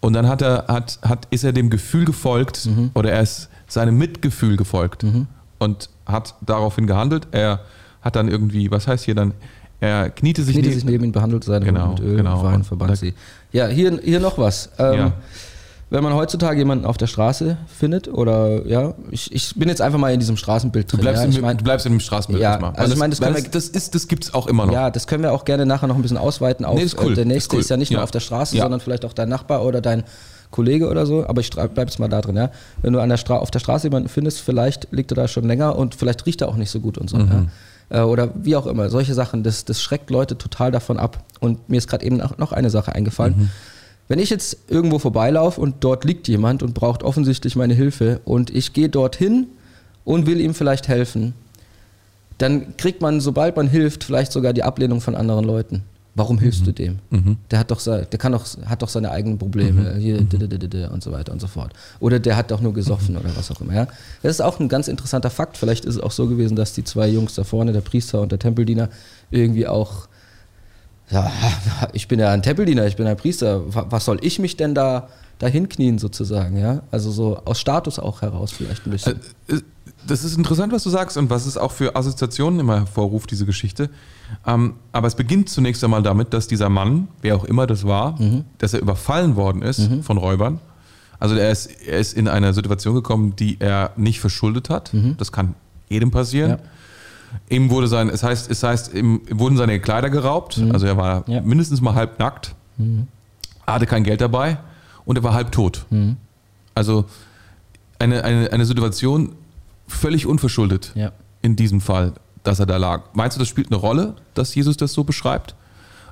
Und dann hat er, hat, hat, ist er dem Gefühl gefolgt oder er ist seinem Mitgefühl gefolgt und hat daraufhin gehandelt. Er hat dann irgendwie, was heißt hier dann, er kniete sich, Kniete neben- sich neben ihn, behandelt seine Genau, Hände mit Öl, genau. Wein, Und verband da- sie. Ja, hier, hier noch was. Ähm, Ja. Wenn man heutzutage jemanden auf der Straße findet, oder ja, ich, ich bin jetzt einfach mal in diesem Straßenbild drin. Du bleibst, ja, in, ich mein, du bleibst in dem Straßenbild Ja, erstmal. also ich meine, das können wir- das, ist, das gibt es auch immer noch. Ja, das können wir auch gerne nachher noch ein bisschen ausweiten auf. Nee, ist cool, äh, der ist nächste cool. ist ja nicht nur auf der Straße, sondern vielleicht auch dein Nachbar oder dein Kollege oder so. Aber ich stra- bleib jetzt mal da drin, ja. Wenn du an der Stra auf der Straße jemanden findest, vielleicht liegt er da schon länger und vielleicht riecht er auch nicht so gut und so. Mhm. Ja. Äh, Oder wie auch immer. Solche Sachen, das, das schreckt Leute total davon ab. Und mir ist gerade eben noch eine Sache eingefallen. Mhm. Wenn ich jetzt irgendwo vorbeilaufe und dort liegt jemand und braucht offensichtlich meine Hilfe und ich gehe dorthin und will ihm vielleicht helfen, dann kriegt man, sobald man hilft, vielleicht sogar die Ablehnung von anderen Leuten. Warum hilfst du dem? Der hat doch, der kann doch, hat doch seine eigenen Probleme d- d- und so weiter und so fort. Oder der hat doch nur gesoffen oder was auch immer. Ja? Das ist auch ein ganz interessanter Fakt. Vielleicht ist es auch so gewesen, dass die zwei Jungs da vorne, der Priester und der Tempeldiener, irgendwie auch ja, (laughs) ich bin ja ein Tempeldiener, ich bin ein Priester. Wa- Was soll ich mich denn da dahin knien sozusagen, ja. Also so aus Status auch heraus vielleicht ein bisschen. Äh, äh, das ist interessant, was du sagst und was es auch für Assoziationen immer hervorruft, diese Geschichte. Ähm, aber es beginnt zunächst einmal damit, dass dieser Mann, wer auch immer das war, mhm. dass er überfallen worden ist mhm. von Räubern. Also er ist, er ist in eine Situation gekommen, die er nicht verschuldet hat. Mhm. Das kann jedem passieren. Ja. Ihm wurde sein, es heißt, es heißt, ihm wurden seine Kleider geraubt. Mhm. Also er war ja. mindestens mal halb nackt, mhm. hatte kein Geld dabei und er war halb tot. Mhm. Also eine, eine, eine Situation völlig unverschuldet ja. in diesem Fall dass er da lag. Meinst du, das spielt eine Rolle, dass Jesus das so beschreibt?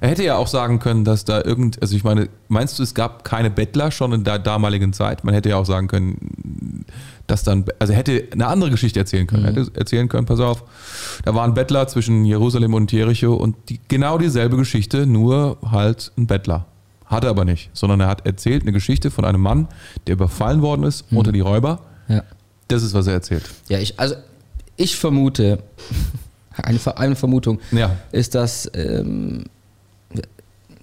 Er hätte ja auch sagen können, dass da irgend, also ich meine, meinst du, es gab keine Bettler schon in der damaligen Zeit? Man hätte ja auch sagen können, dass dann, also er hätte eine andere Geschichte erzählen können. Mhm. Er hätte erzählen können, pass auf, da waren Bettler zwischen Jerusalem und Jericho und die, genau dieselbe Geschichte, nur halt ein Bettler. Hatte aber nicht, sondern er hat erzählt eine Geschichte von einem Mann, der überfallen worden ist mhm. unter die Räuber. Ja. Das ist, was er erzählt. Ja, ich, also ich vermute, (laughs) eine, eine Vermutung, ja. ist, dass ähm,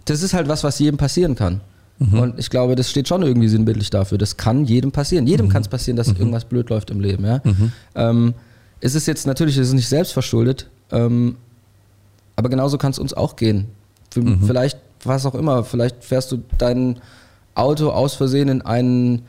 das ist halt was, was jedem passieren kann. Mhm. Und ich glaube, das steht schon irgendwie sinnbildlich dafür. Das kann jedem passieren. Jedem mhm. kann es passieren, dass mhm. irgendwas blöd läuft im Leben. Ja? Mhm. Ähm, es ist jetzt natürlich, es ist nicht selbst verschuldet, ähm, aber genauso kann es uns auch gehen. Mhm. Vielleicht, was auch immer, vielleicht fährst du dein Auto aus Versehen in einen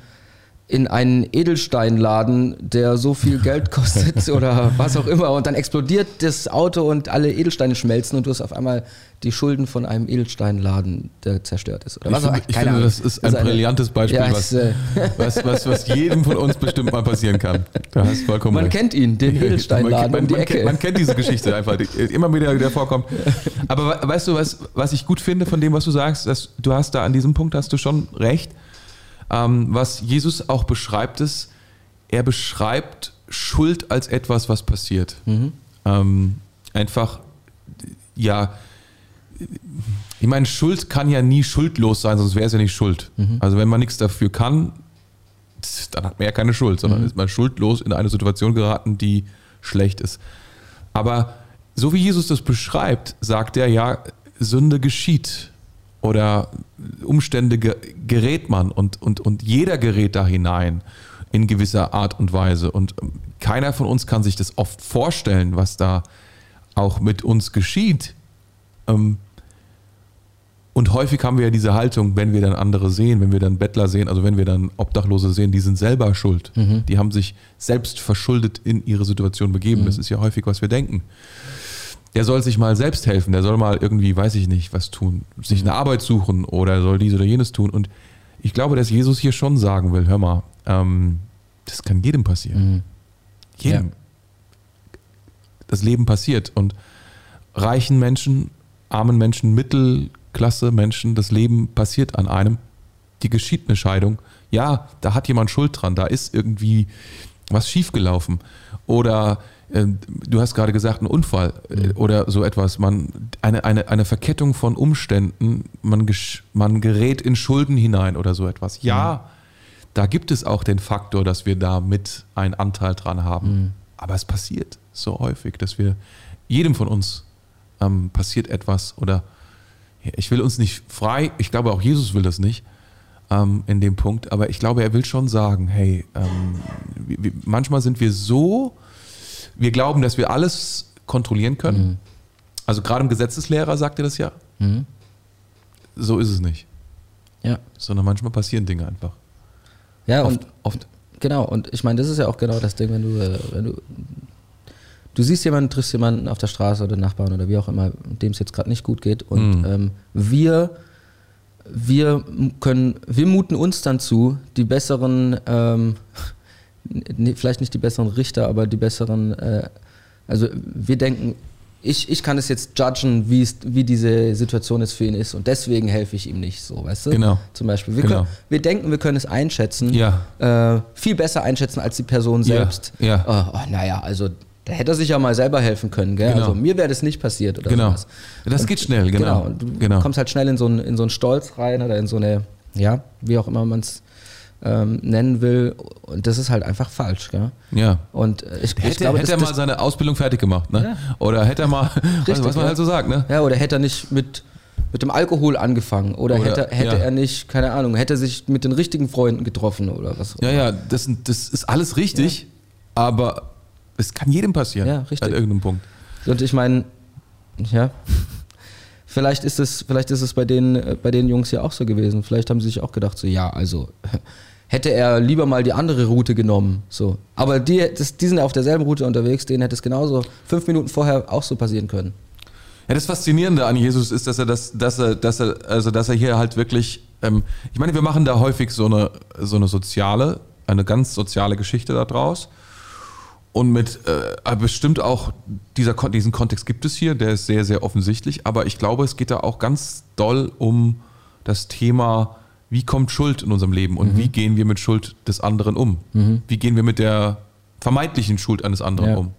in einen Edelsteinladen, der so viel Geld kostet (laughs) oder was auch immer und dann explodiert das Auto und alle Edelsteine schmelzen und du hast auf einmal die Schulden von einem Edelsteinladen, der zerstört ist. Oder ich, finde, ich finde, das ist ein das ist brillantes Beispiel, ja, was, äh was, was, was, jedem von uns bestimmt mal passieren kann. Da hast vollkommen Man recht. kennt ihn, den (laughs) Edelsteinladen man, man, um die Ecke. Kennt, man kennt diese Geschichte einfach, die immer wieder, wieder vorkommt. Aber weißt du, was, was ich gut finde von dem, was du sagst, dass du hast da an diesem Punkt hast du schon recht was Jesus auch beschreibt, ist, er beschreibt Schuld als etwas, was passiert. Mhm. Ähm, einfach, ja, ich meine, Schuld kann ja nie schuldlos sein, sonst wäre es ja nicht Schuld. Mhm. Also wenn man nichts dafür kann, dann hat man ja keine Schuld, sondern mhm. ist man schuldlos in eine Situation geraten, die schlecht ist. Aber so wie Jesus das beschreibt, sagt er ja, Sünde geschieht oder Umstände gerät man und, und, und jeder gerät da hinein in gewisser Art und Weise. Und ähm, keiner von uns kann sich das oft vorstellen, was da auch mit uns geschieht. Ähm, und häufig haben wir ja diese Haltung, wenn wir dann andere sehen, wenn wir dann Bettler sehen, also wenn wir dann Obdachlose sehen, die sind selber schuld. Mhm. Die haben sich selbst verschuldet in ihre Situation begeben. Mhm. Das ist ja häufig, was wir denken der soll sich mal selbst helfen, der soll mal irgendwie, weiß ich nicht, was tun, sich eine Arbeit suchen oder soll dies oder jenes tun. Und ich glaube, dass Jesus hier schon sagen will, hör mal, ähm, das kann jedem passieren. Mhm. Jedem. Ja. Das Leben passiert und reichen Menschen, armen Menschen, Mittelklasse Menschen, das Leben passiert an einem. Die geschieht eine Scheidung. Ja, da hat jemand Schuld dran, da ist irgendwie was schiefgelaufen. Oder du hast gerade gesagt, ein Unfall äh, mhm. oder so etwas, man, eine, eine, eine Verkettung von Umständen, man, man gerät in Schulden hinein oder so etwas. Ja, mhm. da gibt es auch den Faktor, dass wir da mit einen Anteil dran haben. Mhm. Aber es passiert so häufig, dass wir, jedem von uns ähm, passiert etwas oder ich will uns nicht frei, ich glaube auch Jesus will das nicht ähm, in dem Punkt, aber ich glaube, er will schon sagen, hey, ähm, manchmal sind wir so wir glauben, dass wir alles kontrollieren können. Mhm. Also gerade im Gesetzeslehrer sagt er das ja. Mhm. So ist es nicht. Ja. Sondern manchmal passieren Dinge einfach. Ja, oft, und oft. Genau, und ich meine, das ist ja auch genau das Ding, wenn du, äh, wenn du, du siehst jemanden, triffst jemanden auf der Straße oder Nachbarn oder wie auch immer, dem es jetzt gerade nicht gut geht. Und mhm. ähm, wir, wir können, wir muten uns dann zu, die besseren ähm, vielleicht nicht die besseren Richter, aber die besseren, äh, also wir denken, ich, ich kann es jetzt judgen, wie diese Situation jetzt für ihn ist und deswegen helfe ich ihm nicht so, weißt du? Genau. Zum Beispiel. Wir, genau. können, wir denken, wir können es einschätzen, ja. äh, viel besser einschätzen als die Person selbst. Ja. ja. Oh, oh, naja, also da hätte er sich ja mal selber helfen können, gell? Genau. Also mir wäre das nicht passiert oder genau. sowas. Das und, geht schnell, genau. genau. Und du genau. kommst halt schnell in so, einen, in so einen Stolz rein oder in so eine, ja, wie auch immer man es ähm, nennen will. Und das ist halt einfach falsch. Gell? Ja. Und ich, hätte, ich glaube, hätte das, er mal seine Ausbildung fertig gemacht, ne? Ja. Oder hätte er mal, (laughs) was, was, man halt so sagt, ne? Ja, oder hätte er nicht mit mit dem Alkohol angefangen oder Oder- hätte, hätte ja. er nicht, keine Ahnung, hätte er sich mit den richtigen Freunden getroffen oder was. Ja, ja, das, das ist alles richtig, aber es kann jedem passieren. Ja, richtig. An irgendeinem Punkt. Und ich meine, ja, vielleicht ist es, vielleicht ist es bei den, äh, bei den Jungs ja auch so gewesen. Vielleicht haben sie sich auch gedacht, so, ja, also hätte er lieber mal die andere Route genommen. So. Aber die, das, die sind auf derselben Route unterwegs, denen hätte es genauso fünf Minuten vorher auch so passieren können. Ja, das Faszinierende an Jesus ist, dass er das, dass er, dass er, also dass er hier halt wirklich, ähm, ich meine, wir machen da häufig so eine, so eine soziale, eine ganz soziale Geschichte daraus. Und mit äh, bestimmt auch dieser, diesen Kontext gibt es hier, der ist sehr, sehr offensichtlich. Aber ich glaube, es geht da auch ganz doll um das Thema, wie kommt Schuld in unserem Leben und wie gehen wir mit Schuld des anderen um? Wie gehen wir mit der vermeintlichen Schuld eines anderen Ja. um?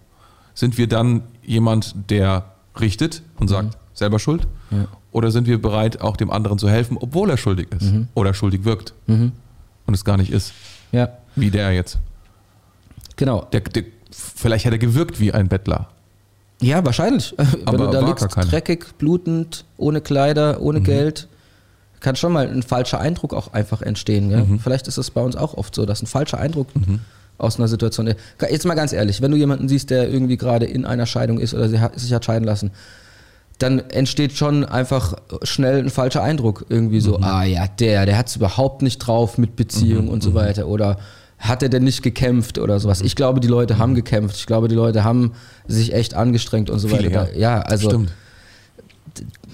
Sind wir dann jemand, der richtet und sagt, selber schuld? Ja. Oder sind wir bereit, auch dem anderen zu helfen, obwohl er schuldig ist oder schuldig wirkt und es gar nicht ist, Ja, wie der jetzt? genau. Der, der, vielleicht hat er gewirkt wie ein Bettler. Ja, wahrscheinlich. (laughs) Wenn Aber du da liegst, dreckig, blutend, ohne Kleider, ohne Geld, kann schon mal ein falscher Eindruck auch einfach entstehen. Gell? Vielleicht ist es bei uns auch oft so, dass ein falscher Eindruck aus einer Situation. Jetzt mal ganz ehrlich, wenn du jemanden siehst, der irgendwie gerade in einer Scheidung ist oder sich hat scheiden lassen, dann entsteht schon einfach schnell ein falscher Eindruck. Irgendwie so, ah ja, der, der hat es überhaupt nicht drauf mit Beziehung und so weiter. Oder hat er denn nicht gekämpft oder sowas? Ich glaube, die Leute haben gekämpft. Ich glaube, die Leute haben sich echt angestrengt und so Viele, weiter. ja. Ja, also Stimmt.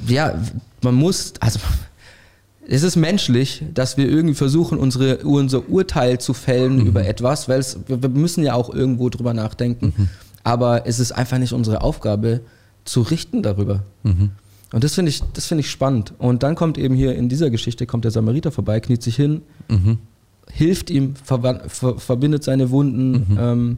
ja, man muss, also es ist menschlich, dass wir irgendwie versuchen, unsere, unser Urteil zu fällen Mhm. über etwas, weil es, wir müssen ja auch irgendwo drüber nachdenken. Mhm. Aber es ist einfach nicht unsere Aufgabe, zu richten darüber. Mhm. Und das finde ich, das finde ich spannend. Und dann kommt eben hier in dieser Geschichte, kommt der Samariter vorbei, kniet sich hin, Mhm. hilft ihm, verbindet seine Wunden. Ähm,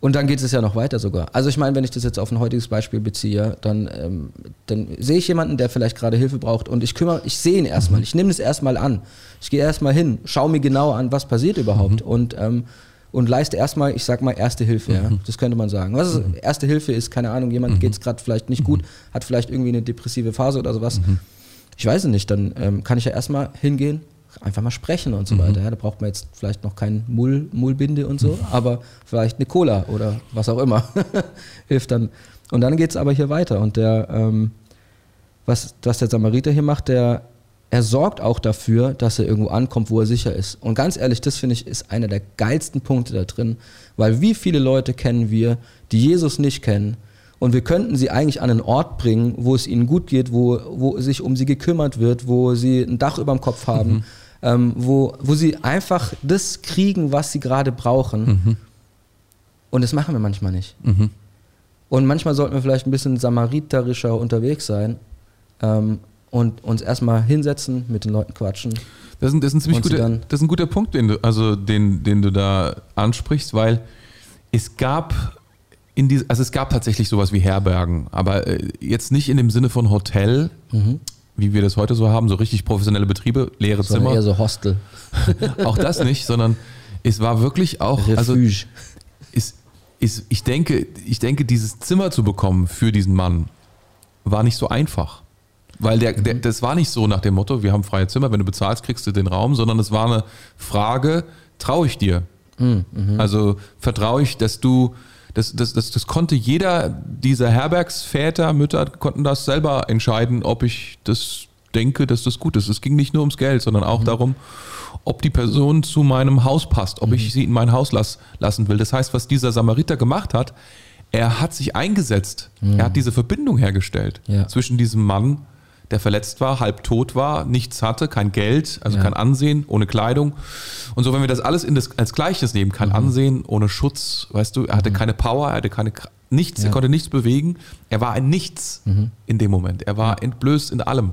und dann geht es ja noch weiter sogar. Also ich meine, wenn ich das jetzt auf ein heutiges Beispiel beziehe, dann, ähm, dann sehe ich jemanden, der vielleicht gerade Hilfe braucht und ich kümmere, ich sehe ihn erstmal, ich nehme das erstmal an. Ich gehe erstmal hin, schaue mir genau an, was passiert überhaupt und, ähm, und leiste erstmal, ich sag mal, erste Hilfe. Ja? Das könnte man sagen. Was ist, erste Hilfe ist, keine Ahnung, jemand geht es gerade vielleicht nicht gut, hat vielleicht irgendwie eine depressive Phase oder sowas. Ich weiß es nicht, dann ähm, kann ich ja erstmal hingehen, einfach mal sprechen und so weiter. Ja, da braucht man jetzt vielleicht noch kein Mull, Mullbinde und so, aber vielleicht eine Cola oder was auch immer (laughs) hilft dann. Und dann geht es aber hier weiter und der, ähm, was, was der Samariter hier macht, der er sorgt auch dafür, dass er irgendwo ankommt, wo er sicher ist. Und ganz ehrlich, das finde ich ist einer der geilsten Punkte da drin, weil wie viele Leute kennen wir, die Jesus nicht kennen und wir könnten sie eigentlich an einen Ort bringen, wo es ihnen gut geht, wo, wo sich um sie gekümmert wird, wo sie ein Dach über dem Kopf haben, ähm, wo, wo sie einfach das kriegen, was sie gerade brauchen. Und das machen wir manchmal nicht. Mhm. Und manchmal sollten wir vielleicht ein bisschen samariterischer unterwegs sein ähm, und uns erstmal hinsetzen, mit den Leuten quatschen. Das ist, ein- das ist ein guter, das ist ein guter Punkt, den du, also den, den du da ansprichst, weil es gab in die, also es gab tatsächlich sowas wie Herbergen, aber äh, jetzt nicht in dem Sinne von Hotel, wie wir das heute so haben, so richtig professionelle Betriebe, leere Sondern Zimmer. eher so Hostel. (laughs) Auch das nicht, sondern es war wirklich auch, also ist, ist, ich, denke, ich denke, dieses Zimmer zu bekommen für diesen Mann war nicht so einfach. Weil der, der, das war nicht so nach dem Motto, wir haben freie Zimmer, wenn du bezahlst, kriegst du den Raum, sondern es war eine Frage, traue ich dir? Also vertraue ich, dass du, das, das, das, das konnte jeder dieser Herbergsväter, Mütter, konnten das selber entscheiden, ob ich das denke, dass das gut ist. Es ging nicht nur ums Geld, sondern auch darum, ob die Person zu meinem Haus passt, ob ich sie in mein Haus las, lassen will. Das heißt, was dieser Samariter gemacht hat, er hat sich eingesetzt. Er hat diese Verbindung hergestellt Ja. zwischen diesem Mann, der verletzt war, halb tot war, nichts hatte, kein Geld, also Ja. kein Ansehen, ohne Kleidung. Und so, wenn wir das alles in das, als Gleiches nehmen, Mhm. kein Ansehen, ohne Schutz, weißt du, er hatte keine Power, er hatte keine nichts, er Ja. Mhm. konnte nichts bewegen. Er war ein Nichts in dem Moment. Er war entblößt in allem.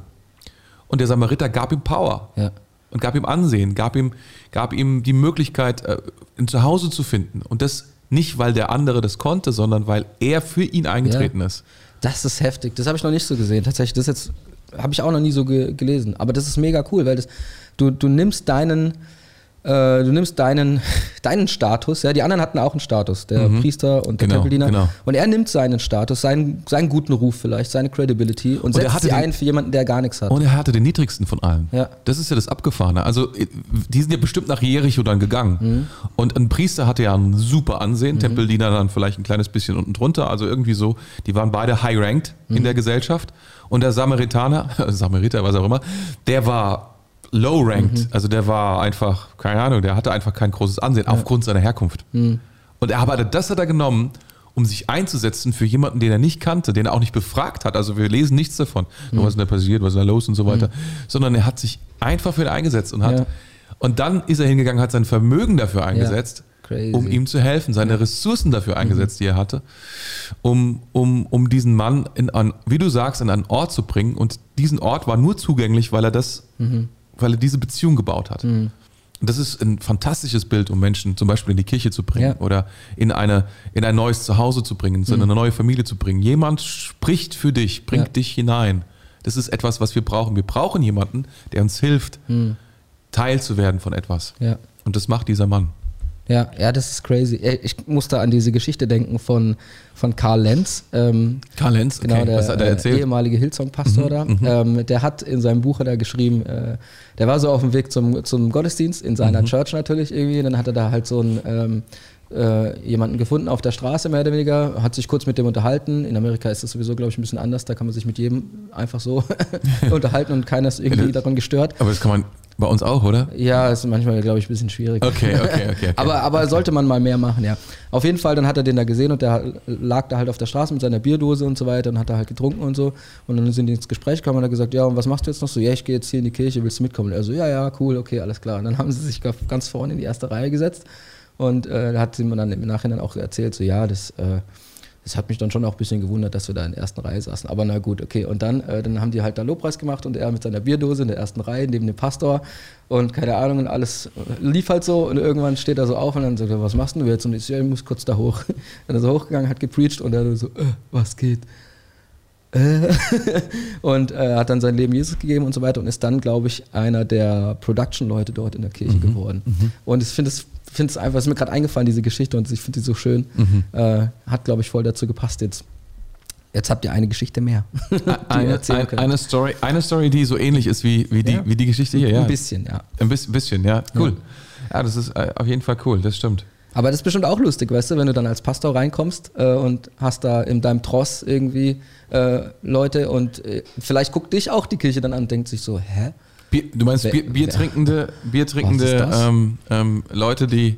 Und der Samariter gab ihm Power Ja. und gab ihm Ansehen, gab ihm, gab ihm die Möglichkeit, äh, ein Zuhause zu finden. Und das nicht, weil der andere das konnte, sondern weil er für ihn eingetreten ist. Das ist heftig. Das habe ich noch nicht so gesehen. Tatsächlich, das jetzt habe ich auch noch nie so ge gelesen. Aber das ist mega cool, weil das, du, du nimmst deinen, äh, du nimmst deinen, (laughs) deinen Status, ja, die anderen hatten auch einen Status, der Priester und der Genau, Tempeldiener. genau. Und er nimmt seinen Status, seinen, seinen guten Ruf vielleicht, seine Credibility und, er setzt hatte sie den- ein für jemanden, der gar nichts hat. Und er hatte den niedrigsten von allen. Ja. Das ist ja das Abgefahrene. Also, äh, die sind ja bestimmt nach Jericho dann gegangen. Mhm. Und ein Priester hatte ja ein super Ansehen, Tempeldiener dann vielleicht ein kleines bisschen unten drunter. Also irgendwie so, die waren beide high-ranked Mhm. in der Gesellschaft. Und der Samaritaner, (laughs) Samariter, was auch immer, der war low-ranked. Mhm. Also der war einfach, keine Ahnung, der hatte einfach kein großes Ansehen aufgrund seiner Herkunft. Mhm. Und er aber das hat er genommen, um sich einzusetzen für jemanden, den er nicht kannte, den er auch nicht befragt hat. Also wir lesen nichts davon, Mhm. was ist da passiert, was ist da los und so weiter, sondern er hat sich einfach für ihn eingesetzt und hat Ja. und dann ist er hingegangen, hat sein Vermögen dafür eingesetzt, Crazy. um ihm zu helfen, seine Ressourcen dafür eingesetzt, die er hatte, um, um, um diesen Mann in ein, wie du sagst, in einen Ort zu bringen. Und diesen Ort war nur zugänglich, weil er das, weil er diese Beziehung gebaut hat. Und das ist ein fantastisches Bild, um Menschen zum Beispiel in die Kirche zu bringen Ja. oder in, eine, in ein neues Zuhause zu bringen, in eine neue Familie zu bringen. Jemand spricht für dich, bringt Ja. dich hinein. Das ist etwas, was wir brauchen. Wir brauchen jemanden, der uns hilft, Teil zu werden von etwas. Ja. Und das macht dieser Mann. Ja, ja, das ist crazy. Ich musste an diese Geschichte denken von, von Karl Lenz. Ähm, Karl Lenz, Genau, der, was hat er äh, erzählt? Mhm, ehemalige Hillsong-Pastor da. Ähm, der hat in seinem Buch er geschrieben, äh, der war so auf dem Weg zum, zum Gottesdienst in Mhm. seiner Church natürlich irgendwie. Dann hat er da halt so einen ähm, äh, jemanden gefunden auf der Straße mehr oder weniger, hat sich kurz mit dem unterhalten. In Amerika ist das sowieso, glaube ich, ein bisschen anders. Da kann man sich mit jedem einfach so (laughs) (laughs) unterhalten und keiner ist irgendwie daran gestört. Aber das kann man bei uns auch, oder? Ja, ist manchmal, glaube ich, ein bisschen schwierig. Okay, okay, okay. (laughs) okay. Aber, aber sollte man mal mehr machen, ja. Auf jeden Fall, dann hat er den da gesehen und der lag da halt auf der Straße mit seiner Bierdose und so weiter und hat da halt getrunken und so. Und dann sind die ins Gespräch gekommen und er hat gesagt, ja, und was machst du jetzt noch so? Ja, ich gehe jetzt hier in die Kirche, willst du mitkommen? Und er so, ja, ja, cool, okay, alles klar. Und dann haben sie sich ganz vorne in die erste Reihe gesetzt und äh, da hat sie mir dann im Nachhinein auch erzählt, so, ja, das... Äh, das hat mich dann schon auch ein bisschen gewundert, dass wir da in der ersten Reihe saßen. Aber na gut, okay. Und dann, äh, dann haben die halt da Lobpreis gemacht und er mit seiner Bierdose in der ersten Reihe neben dem Pastor und keine Ahnung und alles äh, lief halt so und irgendwann steht er so auf und dann sagt er, was machst du jetzt? Und ich so, ja, ich muss kurz da hoch. (laughs) Dann ist er hochgegangen, hat gepreacht und er so, äh, was geht? Äh. (laughs) und äh, hat dann sein Leben Jesus gegeben und so weiter und ist dann, glaube ich, einer der Production-Leute dort in der Kirche geworden. Und ich finde es finde es einfach, es ist mir gerade eingefallen, diese Geschichte, und ich finde die so schön. Äh, hat, glaube ich, voll dazu gepasst jetzt. Jetzt habt ihr eine Geschichte mehr. (laughs) eine, erzählen ein, könnt. eine, Story, eine Story, die so ähnlich ist wie, wie, die, Ja. wie die Geschichte hier, ja. Ein bisschen, ja. Ein bisschen, ja. Cool. Ja, das ist äh, auf jeden Fall cool, das stimmt. Aber das ist bestimmt auch lustig, weißt du, wenn du dann als Pastor reinkommst äh, und hast da in deinem Tross irgendwie äh, Leute und äh, vielleicht guckt dich auch die Kirche dann an und denkt sich so, hä? Bier, du meinst Wer- Bier, biertrinkende, biertrinkende ähm, ähm, Leute, die,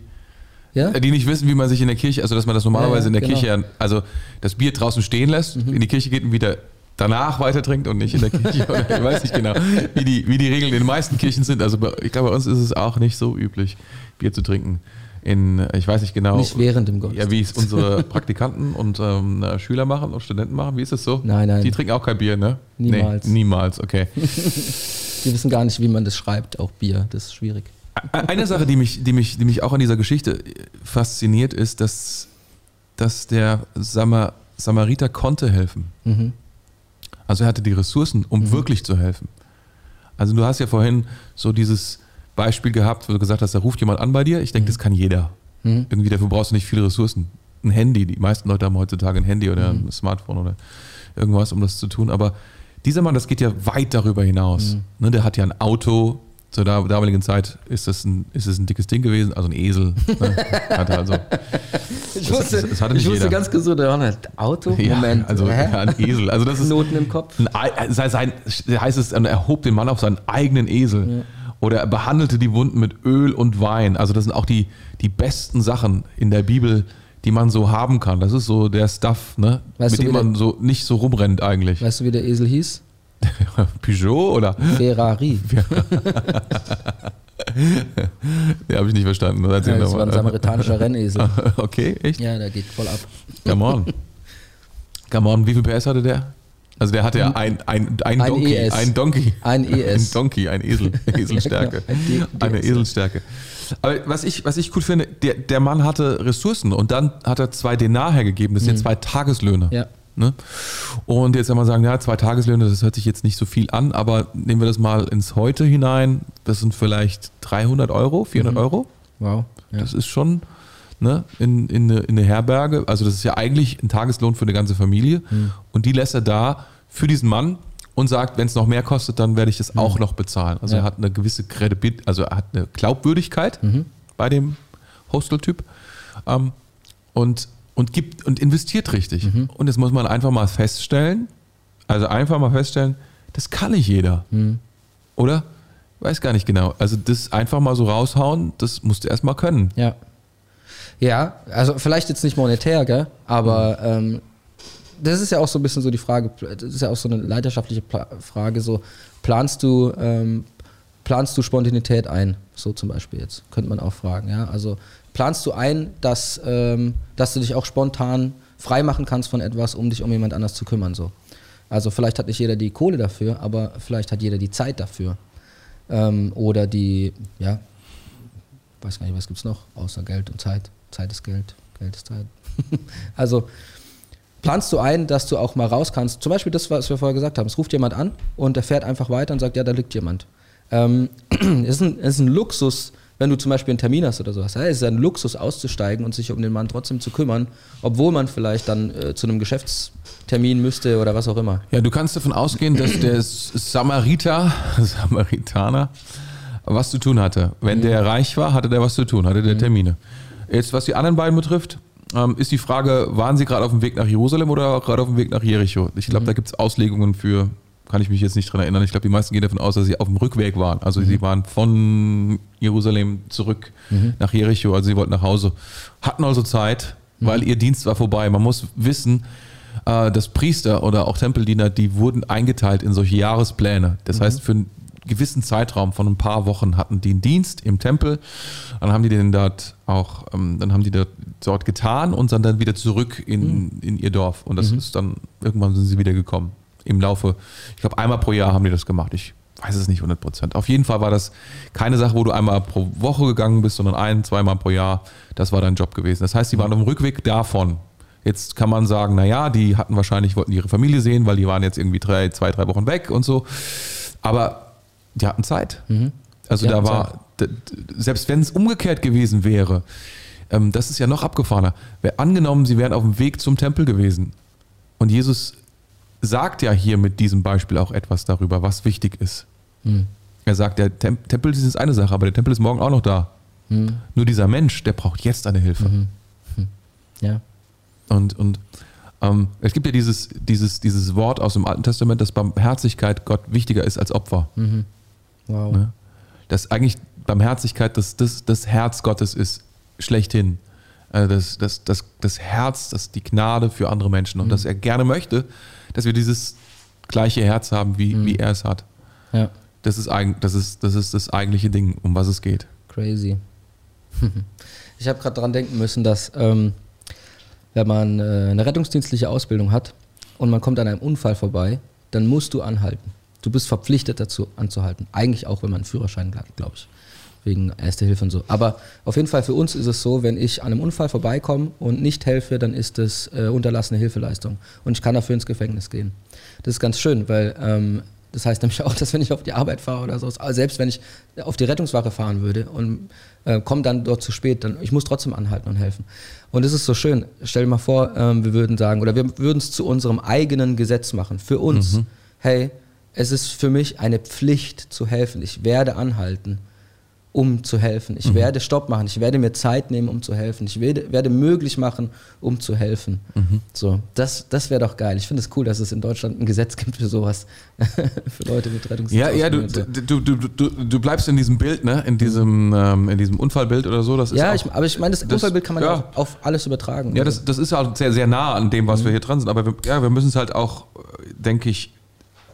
Ja? die nicht wissen, wie man sich in der Kirche, also dass man das normalerweise Ja, in der genau. Kirche, also das Bier draußen stehen lässt, in die Kirche geht und wieder danach weiter trinkt und nicht in der Kirche. oder ich weiß nicht genau, wie die, wie die Regeln in den meisten Kirchen sind. Also ich glaube, bei uns ist es auch nicht so üblich, Bier zu trinken. In, ich weiß nicht genau. Nicht während dem Ja, Gottesdienst. wie es unsere Praktikanten (laughs) und ähm, na, Schüler machen und Studenten machen, wie ist das so? Nein, nein. Die trinken auch kein Bier, ne? Niemals. Nee, niemals, okay. (laughs) Die wissen gar nicht, wie man das schreibt, auch Bier. Das ist schwierig. Eine Sache, die mich, die, mich, die mich auch an dieser Geschichte fasziniert, ist, dass, dass der Samar, Samariter konnte helfen. Mhm. Also er hatte die Ressourcen, um wirklich zu helfen. Also du hast ja vorhin so dieses Beispiel gehabt, wo du gesagt hast, da ruft jemand an bei dir. Ich denke, das kann jeder. Mhm. Irgendwie dafür brauchst du nicht viele Ressourcen. Ein Handy, die meisten Leute haben heutzutage ein Handy oder ein Smartphone oder irgendwas, um das zu tun. Aber dieser Mann, das geht ja weit darüber hinaus. Ne, der hat ja ein Auto. Zur da- damaligen Zeit ist das ein, ist das ein dickes Ding gewesen, also ein Esel. Ne? (laughs) Hat er also, Ich Das- wusste, das hatte ich wusste jeder. ganz gesund, Auto, ja, Moment. also hä? ja, ein Esel. Also das ist, Knoten im Kopf. ein, Ei- sein, heißt es, er hob den Mann auf seinen eigenen Esel. Oder er behandelte die Wunden mit Öl und Wein. Also das sind auch die, die besten Sachen in der Bibel, die man so haben kann. Das ist so der Stuff, ne? Weißt mit dem wie der- man so nicht so rumrennt eigentlich. Weißt du, wie der Esel hieß? (laughs) Peugeot oder? Ferrari. (laughs) Ja, (laughs) habe ich nicht verstanden. Erzähl Ja, das war ein samaritanischer Rennesel. Okay, echt? Ja, der geht voll ab. Come on. Come on, wie viel PS hatte der? Also der hatte ja ein, ein, ein, Ein Donkey, ES. ein Donkey. Ein (laughs) E Ein ES. Donkey, ein Esel, (laughs) Eselstärke. Ein D- Eine. Eselstärke. Aber was ich, was ich cool finde, der, der Mann hatte Ressourcen und dann hat er zwei Denar hergegeben, das sind zwei Tageslöhne. Ja. Ne? Und jetzt kann man sagen, ja, zwei Tageslöhne, das hört sich jetzt nicht so viel an, aber nehmen wir das mal ins Heute hinein, das sind vielleicht 300 Euro, 400 Euro. Wow. Ja. Das ist schon ne, in, in, eine, in eine Herberge. Also das ist ja eigentlich ein Tageslohn für eine ganze Familie. Und die lässt er da für diesen Mann und sagt, wenn es noch mehr kostet, dann werde ich das auch noch bezahlen. Also Ja. er hat eine gewisse Kredit, also er hat eine Glaubwürdigkeit bei dem Hostel-Typ ähm, und, und gibt und investiert richtig. Und jetzt muss man einfach mal feststellen, also einfach mal feststellen, das kann nicht jeder. Oder? Weiß gar nicht genau. Also das einfach mal so raushauen, das musst du erst mal können. Ja. Ja, also vielleicht jetzt nicht monetär, gell? aber ähm, das ist ja auch so ein bisschen so die Frage, das ist ja auch so eine leidenschaftliche Pla Frage, so planst du, ähm, planst du Spontanität ein, so zum Beispiel jetzt, könnte man auch fragen, ja, also planst du ein, dass, ähm, dass du dich auch spontan frei machen kannst von etwas, um dich um jemand anders zu kümmern, so. Also vielleicht hat nicht jeder die Kohle dafür, aber vielleicht hat jeder die Zeit dafür. Ähm, oder die, ja, weiß gar nicht, was gibt es noch, außer Geld und Zeit. Zeit ist Geld, Geld ist Zeit. (laughs) also planst du ein, dass du auch mal raus kannst. Zum Beispiel das, was wir vorher gesagt haben. Es ruft jemand an und der fährt einfach weiter und sagt, ja, da liegt jemand. Ähm, es, (clears throat) ist ein, es ist ein Luxus, wenn du zum Beispiel einen Termin hast oder sowas. Ja, es ist ein Luxus auszusteigen und sich um den Mann trotzdem zu kümmern, obwohl man vielleicht dann äh, zu einem Geschäftstermin müsste oder was auch immer. Ja, du kannst davon ausgehen, dass der Samariter, (laughs) Samaritaner, was zu tun hatte. Wenn der reich war, hatte der was zu tun, hatte der Termine. Jetzt, was die anderen beiden betrifft, ähm, ist die Frage, waren sie gerade auf dem Weg nach Jerusalem oder gerade auf dem Weg nach Jericho? Ich glaube, da gibt es Auslegungen für, kann ich mich jetzt nicht dran erinnern. Ich glaube, die meisten gehen davon aus, dass sie auf dem Rückweg waren. Also sie waren von Jerusalem zurück nach Jericho, also sie wollten nach Hause. Hatten also Zeit, weil ihr Dienst war vorbei. Man muss wissen, äh, dass Priester oder auch Tempeldiener, die wurden eingeteilt in solche Jahrespläne. Das heißt, für gewissen Zeitraum von ein paar Wochen hatten die einen Dienst im Tempel. Dann haben die den dort auch, ähm, dann haben die dort, dort getan und sind dann wieder zurück in, in ihr Dorf. Und das ist dann, irgendwann sind sie wieder gekommen. Im Laufe, ich glaube, einmal pro Jahr haben die das gemacht. Ich weiß es nicht 100 Prozent. Auf jeden Fall war das keine Sache, wo du einmal pro Woche gegangen bist, sondern ein, zweimal pro Jahr. Das war dein Job gewesen. Das heißt, die waren auf dem Rückweg davon. Jetzt kann man sagen, naja, die hatten wahrscheinlich, wollten ihre Familie sehen, weil die waren jetzt irgendwie drei, zwei, drei Wochen weg und so. Aber die hatten Zeit. Also Die da war, d- selbst wenn es umgekehrt gewesen wäre, ähm, das ist ja noch abgefahrener. Wär, angenommen, sie wären auf dem Weg zum Tempel gewesen. Und Jesus sagt ja hier mit diesem Beispiel auch etwas darüber, was wichtig ist. Er sagt, der Tem Tempel ist eine Sache, aber der Tempel ist morgen auch noch da. Nur dieser Mensch, der braucht jetzt eine Hilfe. Ja. Und, und ähm, es gibt ja dieses, dieses, dieses Wort aus dem Alten Testament, dass Barmherzigkeit Gott wichtiger ist als Opfer. Wow. Ne? Dass eigentlich Barmherzigkeit das, das, das Herz Gottes ist, schlechthin. Äh, Das, das, das, das Herz, das die Gnade für andere Menschen. Und dass er gerne möchte, dass wir dieses gleiche Herz haben, wie, wie er es hat. Ja. Das ist, das, ist, das ist das eigentliche Ding, um was es geht. Crazy. (laughs) Ich habe gerade daran denken müssen, dass ähm, wenn man äh, eine rettungsdienstliche Ausbildung hat und man kommt an einem Unfall vorbei, dann musst du anhalten. Du bist verpflichtet dazu anzuhalten. Eigentlich auch, wenn man einen Führerschein hat, glaube ich. Wegen Erste Hilfe und so. Aber auf jeden Fall für uns ist es so, wenn ich an einem Unfall vorbeikomme und nicht helfe, dann ist das äh, unterlassene Hilfeleistung. Und ich kann dafür ins Gefängnis gehen. Das ist ganz schön, weil ähm, das heißt nämlich (laughs) auch, dass wenn ich auf die Arbeit fahre oder so, selbst wenn ich auf die Rettungswache fahren würde und äh, komme dann dort zu spät, dann ich muss trotzdem anhalten und helfen. Und es ist so schön. Stell dir mal vor, ähm, wir würden sagen, oder wir würden es zu unserem eigenen Gesetz machen, für uns. Hey, es ist für mich eine Pflicht zu helfen. Ich werde anhalten, um zu helfen. Ich werde Stopp machen. Ich werde mir Zeit nehmen, um zu helfen. Ich werde, werde möglich machen, um zu helfen. So, das, das wäre doch geil. Ich finde es cool, dass es in Deutschland ein Gesetz gibt für sowas. (laughs) für Leute mit Rettungsdienst. Ja, ja, du, du, du, du, du bleibst in diesem Bild, ne? In diesem, ähm, in diesem Unfallbild oder so. Das ist ja auch, ich, aber ich meine, das, das- Unfallbild kann man ja auch auf alles übertragen. Ja, das, das ist ja auch sehr, sehr nah an dem, was wir hier dran sind. Aber wir, ja, wir müssen es halt auch, äh, denke ich,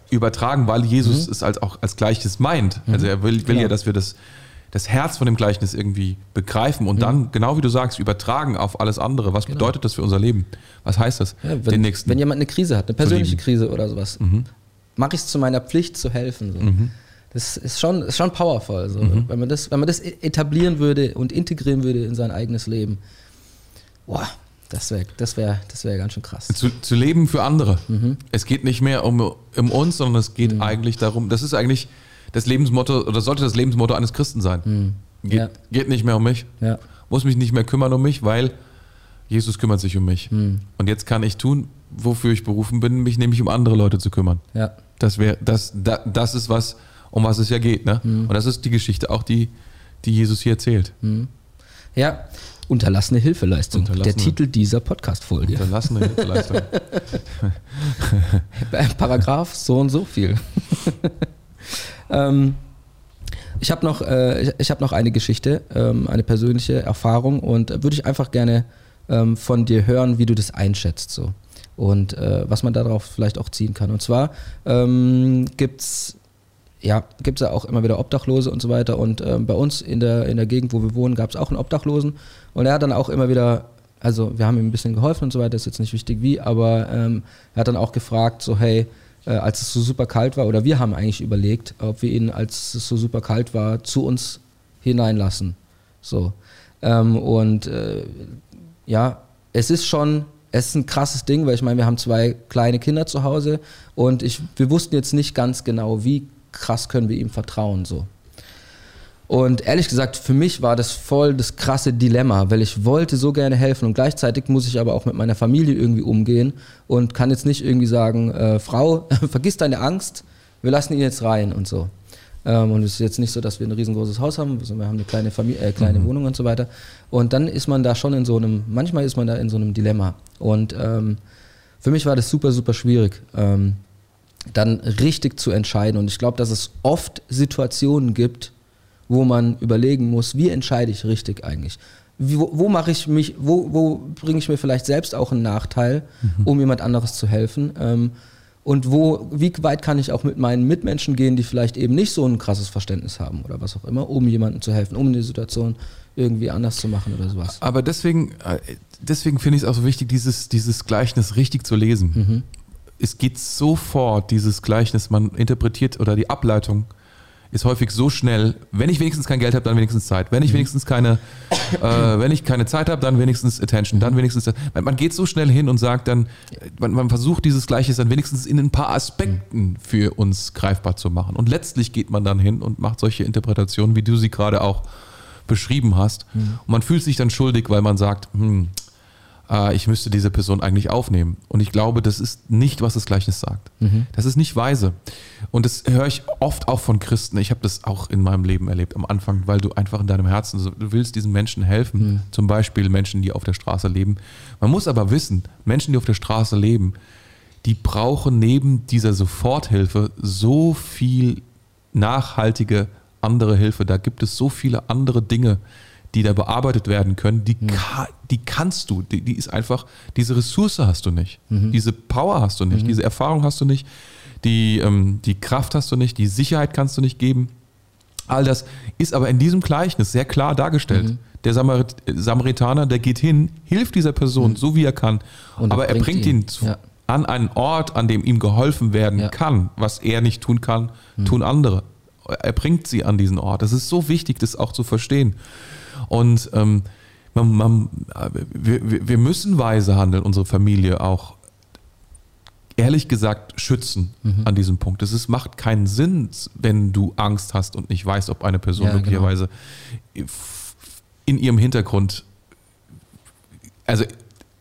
übertragen, weil Jesus es halt auch als Gleiches meint. Also er will, will Genau. ja, dass wir das, das Herz von dem Gleichnis irgendwie begreifen und dann, genau wie du sagst, übertragen auf alles andere. Was bedeutet das für unser Leben? Was heißt das? ja, den wenn, nächsten. wenn jemand eine Krise hat, eine persönliche. Krise oder sowas, mache ich es zu meiner Pflicht zu helfen. So. Das ist schon, ist schon powerful. So. Wenn, man das, wenn man das etablieren würde und integrieren würde in sein eigenes Leben. Boah, Das wäre das wär, das wär ganz schön krass. Zu, zu leben für andere. Es geht nicht mehr um, um uns, sondern es geht eigentlich darum, das ist eigentlich das Lebensmotto oder sollte das Lebensmotto eines Christen sein. Geht, Ja. geht nicht mehr um mich, Ja. muss mich nicht mehr kümmern um mich, weil Jesus kümmert sich um mich. Und jetzt kann ich tun, wofür ich berufen bin, mich nämlich um andere Leute zu kümmern. Ja. Das wäre, das, da, das ist was, um was es ja geht. Ne? Und das ist die Geschichte auch, die, die Jesus hier erzählt. Ja. Unterlassene Hilfeleistung. Unterlassene- Der Titel dieser Podcast-Folge. Unterlassene Hilfeleistung. (laughs) Paragraph so und so viel. (laughs) ähm, ich habe noch, äh, ich, ich hab noch eine Geschichte, ähm, eine persönliche Erfahrung und äh, würde ich einfach gerne ähm, von dir hören, wie du das einschätzt so und äh, was man darauf vielleicht auch ziehen kann. Und zwar ähm, gibt's ja, gibt es ja auch immer wieder Obdachlose und so weiter. Und ähm, bei uns in der, in der Gegend, wo wir wohnen, gab es auch einen Obdachlosen. Und er hat dann auch immer wieder, also wir haben ihm ein bisschen geholfen und so weiter, ist jetzt nicht wichtig wie, aber ähm, er hat dann auch gefragt, so hey, äh, als es so super kalt war, oder wir haben eigentlich überlegt, ob wir ihn, als es so super kalt war, zu uns hineinlassen. So. Ähm, und äh, ja, es ist schon, es ist ein krasses Ding, weil ich meine, wir haben zwei kleine Kinder zu Hause und ich, wir wussten jetzt nicht ganz genau, wie krass können wir ihm vertrauen so. Und ehrlich gesagt, für mich war das voll das krasse Dilemma, weil ich wollte so gerne helfen und gleichzeitig muss ich aber auch mit meiner Familie irgendwie umgehen und kann jetzt nicht irgendwie sagen, äh, Frau, (laughs) vergiss deine Angst, wir lassen ihn jetzt rein und so. Ähm, und es ist jetzt nicht so, dass wir ein riesengroßes Haus haben, sondern wir haben eine kleine, Familie, äh, kleine Wohnung und so weiter. Und dann ist man da schon in so einem, manchmal ist man da in so einem Dilemma. Und ähm, für mich war das super, super schwierig, ähm, dann richtig zu entscheiden. Und ich glaube, dass es oft Situationen gibt, wo man überlegen muss, wie entscheide ich richtig eigentlich? Wo wo mache ich mich, wo, wo bringe ich mir vielleicht selbst auch einen Nachteil, um jemand anderes zu helfen? Ähm, und wo, wie weit kann ich auch mit meinen Mitmenschen gehen, die vielleicht eben nicht so ein krasses Verständnis haben oder was auch immer, um jemandem zu helfen, um die Situation irgendwie anders zu machen oder sowas. Aber deswegen, äh, deswegen finde ich es auch so wichtig, dieses, dieses Gleichnis richtig zu lesen. Es geht sofort, dieses Gleichnis, man interpretiert oder die Ableitung ist häufig so schnell, wenn ich wenigstens kein Geld habe, dann wenigstens Zeit. Wenn ich wenigstens keine, äh, wenn ich keine Zeit habe, dann wenigstens Attention, dann wenigstens. Man, man geht so schnell hin und sagt dann, man, man versucht dieses Gleichnis dann wenigstens in ein paar Aspekten für uns greifbar zu machen. Und letztlich geht man dann hin und macht solche Interpretationen, wie du sie gerade auch beschrieben hast. Und man fühlt sich dann schuldig, weil man sagt, hm, äh, ich müsste diese Person eigentlich aufnehmen. Und ich glaube, das ist nicht, was das Gleichnis sagt. Das ist nicht weise. Und das höre ich oft auch von Christen. Ich habe das auch in meinem Leben erlebt am Anfang, weil du einfach in deinem Herzen, so, du willst diesen Menschen helfen. Zum Beispiel Menschen, die auf der Straße leben. Man muss aber wissen, Menschen, die auf der Straße leben, die brauchen neben dieser Soforthilfe so viel nachhaltige andere Hilfe. Da gibt es so viele andere Dinge, die da bearbeitet werden können, die, ka die kannst du. Die, die ist einfach, diese Ressource hast du nicht. Diese Power hast du nicht. Diese Erfahrung hast du nicht. Die, ähm, die Kraft hast du nicht. Die Sicherheit kannst du nicht geben. All das ist aber in diesem Gleichnis sehr klar dargestellt. Der Samarit Samaritaner, der geht hin, hilft dieser Person so wie er kann, Und aber er bringt ihn, ihn zu, ja. an einen Ort, an dem ihm geholfen werden Ja. kann. Was er nicht tun kann, tun andere. Er bringt sie an diesen Ort. Das ist so wichtig, das auch zu verstehen. Und ähm, man, man, wir, wir- müssen weise handeln, unsere Familie auch ehrlich gesagt schützen Mhm. an diesem Punkt. Es ist, macht keinen Sinn, wenn du Angst hast und nicht weißt, ob eine Person Ja, genau. möglicherweise in ihrem Hintergrund, also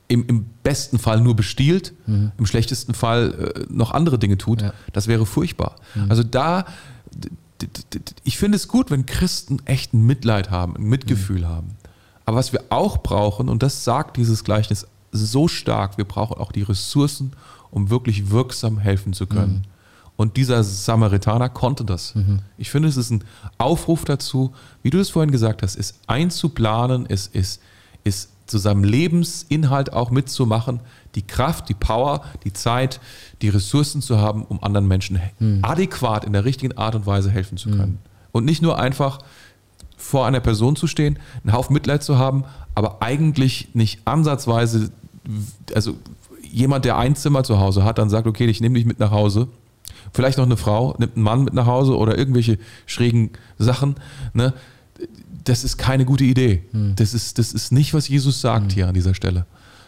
im, im besten Fall nur bestiehlt, im schlechtesten Fall äh, noch andere Dinge tut. Mhm. Ja. Das wäre furchtbar. Also da, ich finde es gut, wenn Christen echt ein Mitleid haben, ein Mitgefühl Mhm. haben. Aber was wir auch brauchen, und das sagt dieses Gleichnis so stark, wir brauchen auch die Ressourcen, um wirklich wirksam helfen zu können. Und dieser Samaritaner konnte das. Ich finde, es ist ein Aufruf dazu, wie du es vorhin gesagt hast, es einzuplanen, es ist, ist zu seinem Lebensinhalt auch mitzumachen, die Kraft, die Power, die Zeit, die Ressourcen zu haben, um anderen Menschen adäquat in der richtigen Art und Weise helfen zu können. Und nicht nur einfach vor einer Person zu stehen, einen Haufen Mitleid zu haben, aber eigentlich nicht ansatzweise, also jemand, der ein Zimmer zu Hause hat, dann sagt, okay, ich nehme dich mit nach Hause. Vielleicht noch eine Frau, nimmt einen Mann mit nach Hause oder irgendwelche schrägen Sachen. Ne? Das ist keine gute Idee. Das, ist, das ist nicht, was Jesus sagt hier an dieser Stelle.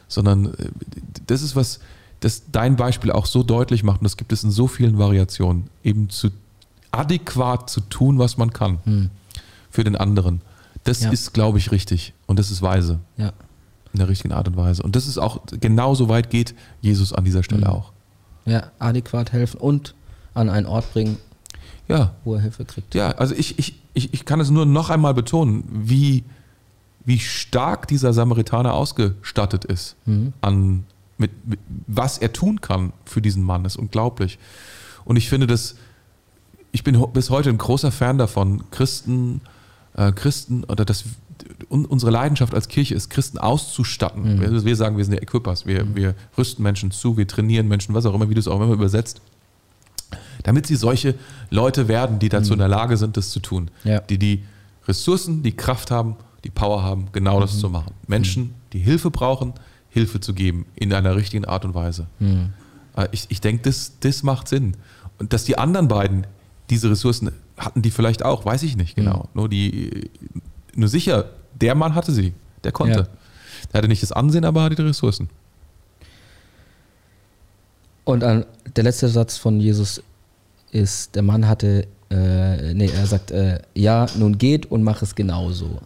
Sondern äh, das ist was, das dein Beispiel auch so deutlich macht und das gibt es in so vielen Variationen, eben zu adäquat zu tun, was man kann Hm. für den anderen. Das Ja. ist, glaube ich, richtig und das ist weise Ja. in der richtigen Art und Weise. Und das ist auch genauso weit geht Jesus an dieser Stelle Mhm. auch. ja, adäquat helfen und an einen Ort bringen, Ja, wo er Hilfe kriegt. ja, also ich, ich, ich, ich kann es nur noch einmal betonen, wie, wie stark dieser Samaritaner ausgestattet ist Mhm. an mit, mit was er tun kann für diesen Mann, ist unglaublich. Und ich finde das, ich bin bis heute ein großer Fan davon, Christen, äh, Christen oder das un, unsere Leidenschaft als Kirche ist, Christen auszustatten. Mhm. Wir, wir sagen, wir sind der Equippers, wir, wir rüsten Menschen zu, wir trainieren Menschen, was auch immer, wie du es auch immer übersetzt, damit sie solche Leute werden, die dazu in der Lage sind, das zu tun. Ja. Die die Ressourcen, die Kraft haben, die Power haben, genau das zu machen. Menschen, die Hilfe brauchen, Hilfe zu geben in einer richtigen Art und Weise. Mhm. Äh, Ich, ich denke, das, das macht Sinn. Und dass die anderen beiden diese Ressourcen hatten, die vielleicht auch, weiß ich nicht genau. Nur, die, nur sicher, der Mann hatte sie, der konnte. Ja. Der hatte nicht das Ansehen, aber hatte die Ressourcen. Und an, der letzte Satz von Jesus ist, der Mann hatte, äh, nee, er sagt, äh, ja, nun geht und mach es genauso.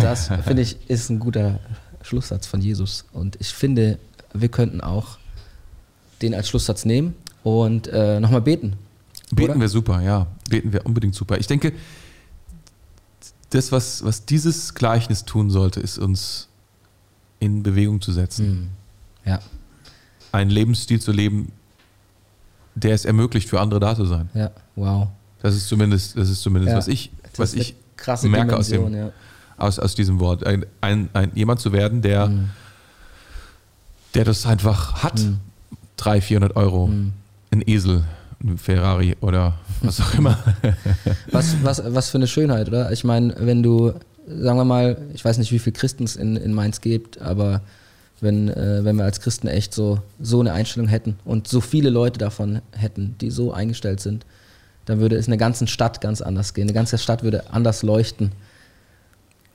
Das, finde ich, ist ein guter Schlusssatz von Jesus. Und ich finde, wir könnten auch den als Schlusssatz nehmen und äh, nochmal beten. Beten Oder? wir super, ja. Beten wir unbedingt super. Ich denke, das, was, was dieses Gleichnis tun sollte, ist uns in Bewegung zu setzen. Mhm. Ja, Einen Lebensstil zu leben, der es ermöglicht, für andere da zu sein. ja, wow. Das ist zumindest, das ist zumindest Ja, was ich, Das was ich krasse merke aus, Dimension, dem, ja. Aus, aus diesem Wort. Ein, ein, ein, jemand zu werden, der, Mhm. der das einfach hat. Mhm. 300, 400 Euro. Mhm. Ein Esel, ein Ferrari oder was auch immer. (laughs) Was, was, was für eine Schönheit, oder? Ich meine, wenn du, sagen wir mal, ich weiß nicht, wie viele Christen es in, in Mainz gibt, aber wenn, äh, wenn wir als Christen echt so, so eine Einstellung hätten und so viele Leute davon hätten, die so eingestellt sind, dann würde es in der ganzen Stadt ganz anders gehen. Eine ganze Stadt würde anders leuchten.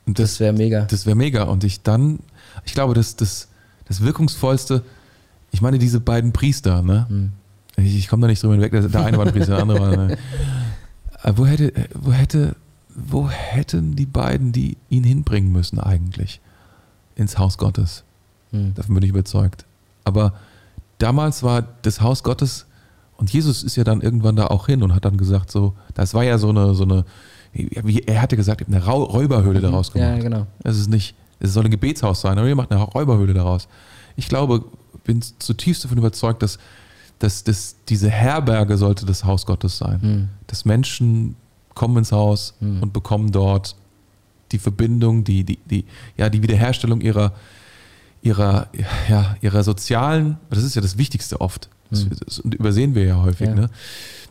Und Das wäre mega. Das wäre mega. Und ich dann, ich glaube, das, das, das wirkungsvollste, ich meine, diese beiden Priester, ne? Hm. Ich, ich komme da nicht drüber hinweg, der, eine war ein Priester, der andere war. Ne? (laughs) Wo hätte, wo hätte, wo hätten die beiden die ihn hinbringen müssen eigentlich? Ins Haus Gottes. Hm. Davon bin ich überzeugt. Aber damals war das Haus Gottes und Jesus ist ja dann irgendwann da auch hin und hat dann gesagt, so, das war ja so eine, so eine, wie er hatte gesagt, eine Rau- Räuberhöhle daraus gemacht. Ja, genau. Es ist nicht, es soll ein Gebetshaus sein, aber ihr macht eine Räuberhöhle daraus. Ich glaube, bin zutiefst davon überzeugt, dass, dass, dass diese Herberge sollte das Haus Gottes sein. Hm. Dass Menschen kommen ins Haus Hm. und bekommen dort die Verbindung, die, die, die, ja, die Wiederherstellung ihrer, ihrer, ja, ihrer sozialen, das ist ja das Wichtigste oft. Das, Hm. das übersehen wir ja häufig, Ja. Ne?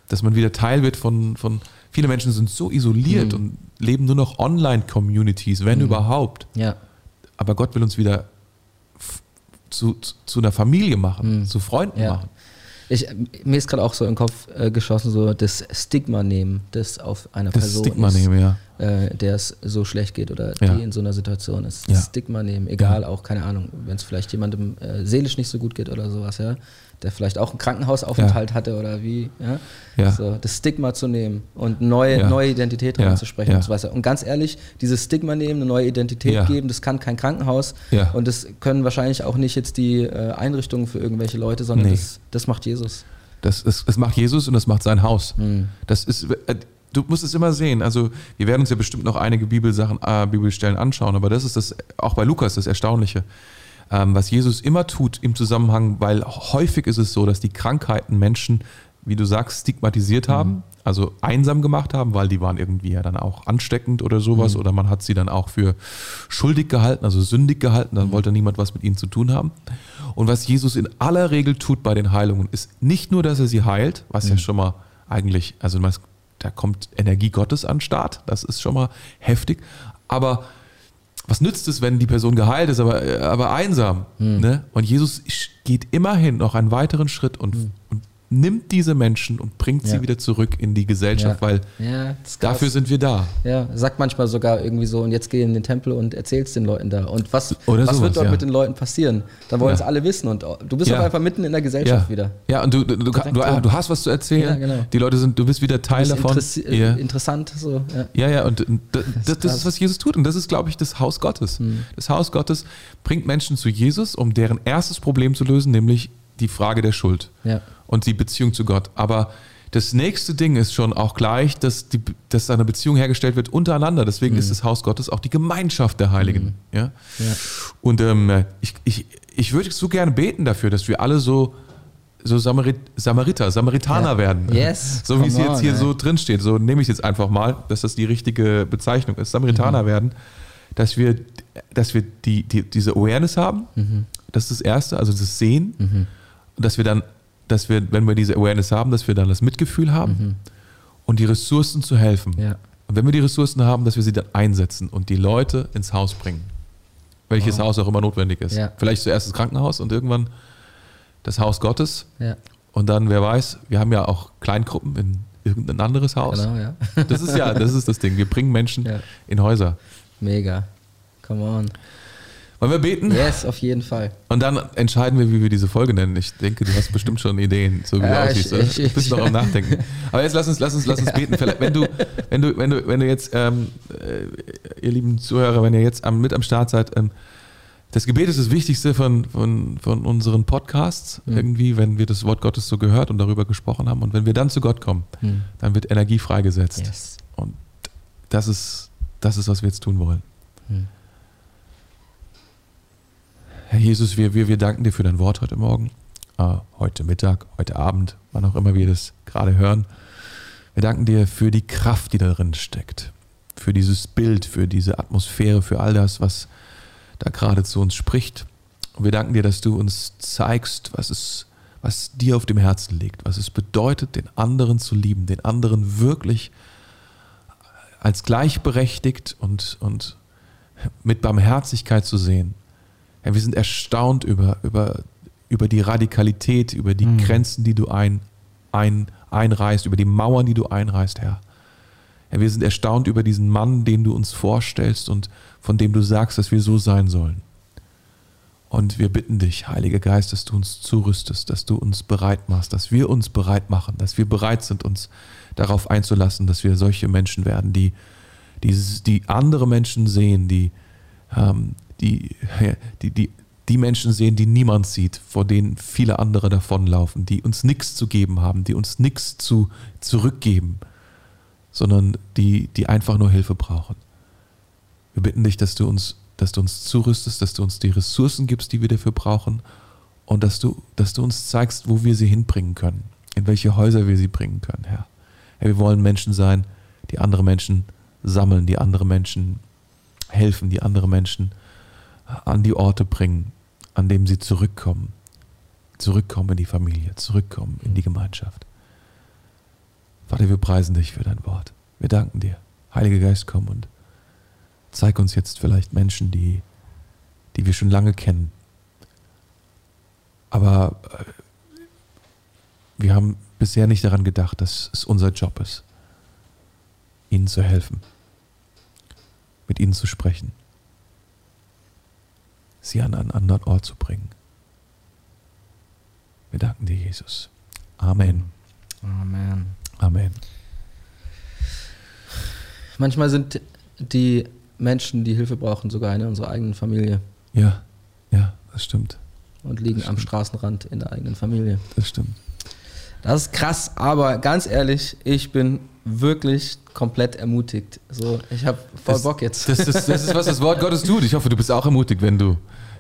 dass man wieder Teil wird von, von viele Menschen sind so isoliert Hm. und leben nur noch Online-Communities, wenn Hm. überhaupt. Ja. Aber Gott will uns wieder zu, zu einer Familie machen, Mhm. zu Freunden Ja. machen. Ich, mir ist gerade auch so im Kopf äh, geschossen, so das Stigma nehmen, das auf einer Das Person Stigma ist, nehmen, ja. Äh, der es so schlecht geht oder Ja. die in so einer Situation ist. Ja. Das Stigma nehmen, egal, auch keine Ahnung, wenn es vielleicht jemandem äh, seelisch nicht so gut geht oder sowas, ja, der vielleicht auch einen Krankenhausaufenthalt hatte oder wie, ja, Ja. so das Stigma zu nehmen und neue, Ja. neue Identität Ja. reinzusprechen Ja. und so weiter. Und ganz ehrlich, dieses Stigma nehmen, eine neue Identität Ja. geben, das kann kein Krankenhaus Ja. und das können wahrscheinlich auch nicht jetzt die äh, Einrichtungen für irgendwelche Leute, sondern Nee. das, das macht Jesus. Das, das, das macht Jesus und das macht sein Haus. Mhm. Das ist, äh, du musst es immer sehen. Also, wir werden uns ja bestimmt noch einige Bibelsachen, äh, Bibelstellen anschauen, aber das ist das, auch bei Lukas das Erstaunliche, ähm, was Jesus immer tut im Zusammenhang, weil häufig ist es so, dass die Krankheiten Menschen, wie du sagst, stigmatisiert haben, also einsam gemacht haben, weil die waren irgendwie ja dann auch ansteckend oder sowas, oder man hat sie dann auch für schuldig gehalten, also sündig gehalten, dann wollte niemand was mit ihnen zu tun haben. Und was Jesus in aller Regel tut bei den Heilungen, ist nicht nur, dass er sie heilt, was ja schon mal eigentlich, also man- da kommt Energie Gottes an den Start, das ist schon mal heftig, aber was nützt es, wenn die Person geheilt ist, aber, aber einsam? Ne? Und Jesus geht immerhin noch einen weiteren Schritt und, und nimmt diese Menschen und bringt sie Ja. wieder zurück in die Gesellschaft, Ja. weil Ja, dafür sind wir da. Ja, sagt manchmal sogar irgendwie so, und jetzt geh in den Tempel und erzähl's den Leuten da. Und was, Oder was sowas, wird dort mit den Leuten passieren? Dann wollen es alle wissen und du bist auch einfach mitten in der Gesellschaft wieder. Ja, und du, du, du, Direkt du, hast was zu erzählen. Ja, genau. Die Leute sind, du bist wieder Teil davon. äh, Ja. Interessant, so, ja. Ja, und und das, das, das ist, was Jesus tut. Und das ist, glaube ich, das Haus Gottes. Das Haus Gottes bringt Menschen zu Jesus, um deren erstes Problem zu lösen, nämlich die Frage der Schuld Ja. Und die Beziehung zu Gott. Aber das nächste Ding ist schon auch gleich, dass, die, dass eine Beziehung hergestellt wird untereinander. Deswegen ist das Haus Gottes auch die Gemeinschaft der Heiligen. Ja? Ja. Und ähm, ich, ich, ich würde so gerne beten dafür, dass wir alle so, so Samarit, Samariter, Samaritaner Ja. werden. Yes, (laughs) So wie es jetzt hier ey. so drin steht. So nehme ich es jetzt einfach mal, dass das die richtige Bezeichnung ist. Samaritaner Mhm. werden, dass wir, dass wir die, die, diese Awareness haben. Mhm. Das ist das Erste, also das Sehen. Und dass wir dann, dass wir, wenn wir diese Awareness haben, dass wir dann das Mitgefühl haben und die Ressourcen zu helfen. Mhm. Ja. Und wenn wir die Ressourcen haben, dass wir sie dann einsetzen und die Leute ins Haus bringen. Welches Haus auch immer notwendig ist. Ja. Vielleicht zuerst das Krankenhaus und irgendwann das Haus Gottes. Ja, Und dann, wer weiß, wir haben ja auch Kleingruppen in irgendein anderes Haus. genau, ja. Das ist ja, das ist das Ding. Wir bringen Menschen (laughs) in Häuser. Mega. Come on. Wollen wir beten? Yes, auf jeden Fall. Und dann entscheiden wir, wie wir diese Folge nennen. Ich denke, du hast bestimmt schon Ideen, so wie Ja, du ich- aussiehst. oder? ich- Du bist ich- noch am Nachdenken. (laughs) Aber jetzt lass uns, lass uns, lass uns beten. Vielleicht, wenn du, wenn du, wenn du, wenn du jetzt, ähm, äh, ihr lieben Zuhörer, wenn ihr jetzt am, mit am Start seid, ähm, das Gebet ist das Wichtigste von, von, von unseren Podcasts, Mhm. irgendwie, wenn wir das Wort Gottes so gehört und darüber gesprochen haben. Und wenn wir dann zu Gott kommen, Hm. dann wird Energie freigesetzt. Yes. Und das ist, das ist, was wir jetzt tun wollen. Hm. Herr Jesus, wir, wir, wir danken dir für dein Wort heute Morgen, äh, heute Mittag, heute Abend, wann auch immer wir das gerade hören. Wir danken dir für die Kraft, die darin steckt, für dieses Bild, für diese Atmosphäre, für all das, was da gerade zu uns spricht. Und wir danken dir, dass du uns zeigst, was es, was dir auf dem Herzen liegt, was es bedeutet, den anderen zu lieben, den anderen wirklich als gleichberechtigt und, und mit Barmherzigkeit zu sehen. Ja, wir sind erstaunt über, über, über die Radikalität, über die Mhm. Grenzen, die du ein, ein, einreißt, über die Mauern, die du einreißt, Herr. Ja, wir sind erstaunt über diesen Mann, den du uns vorstellst und von dem du sagst, dass wir so sein sollen. Und wir bitten dich, Heiliger Geist, dass du uns zurüstest, dass du uns bereit machst, dass wir uns bereit machen, dass wir bereit sind, uns darauf einzulassen, dass wir solche Menschen werden, die, die, die andere Menschen sehen, die, ähm, die, die, die, die Menschen sehen, die niemand sieht, vor denen viele andere davonlaufen, die uns nichts zu geben haben, die uns nichts zu zurückgeben, sondern die, die einfach nur Hilfe brauchen. Wir bitten dich, dass du uns, dass du uns zurüstest, dass du uns die Ressourcen gibst, die wir dafür brauchen und dass du, dass du uns zeigst, wo wir sie hinbringen können, in welche Häuser wir sie bringen können, Herr. Herr, wir wollen Menschen sein, die andere Menschen sammeln, die andere Menschen helfen, die andere Menschen an die Orte bringen, an denen sie zurückkommen. Zurückkommen in die Familie, zurückkommen in die Gemeinschaft. Vater, wir preisen dich für dein Wort. Wir danken dir. Heiliger Geist, komm und zeig uns jetzt vielleicht Menschen, die, die wir schon lange kennen. Aber äh, wir haben bisher nicht daran gedacht, dass es unser Job ist, ihnen zu helfen, mit ihnen zu sprechen, sie an einen anderen Ort zu bringen. Wir danken dir, Jesus. Amen. Amen. Amen. Manchmal sind die Menschen, die Hilfe brauchen, sogar in unserer eigenen Familie Ja, ja, das stimmt. und liegen am Stimmt. Straßenrand in der eigenen Familie. Das stimmt. Das ist krass, aber ganz ehrlich, ich bin wirklich komplett ermutigt. So, ich habe voll Das- Bock jetzt. Das ist, das ist, was das Wort Gottes tut. Ich hoffe, du bist auch ermutigt, wenn du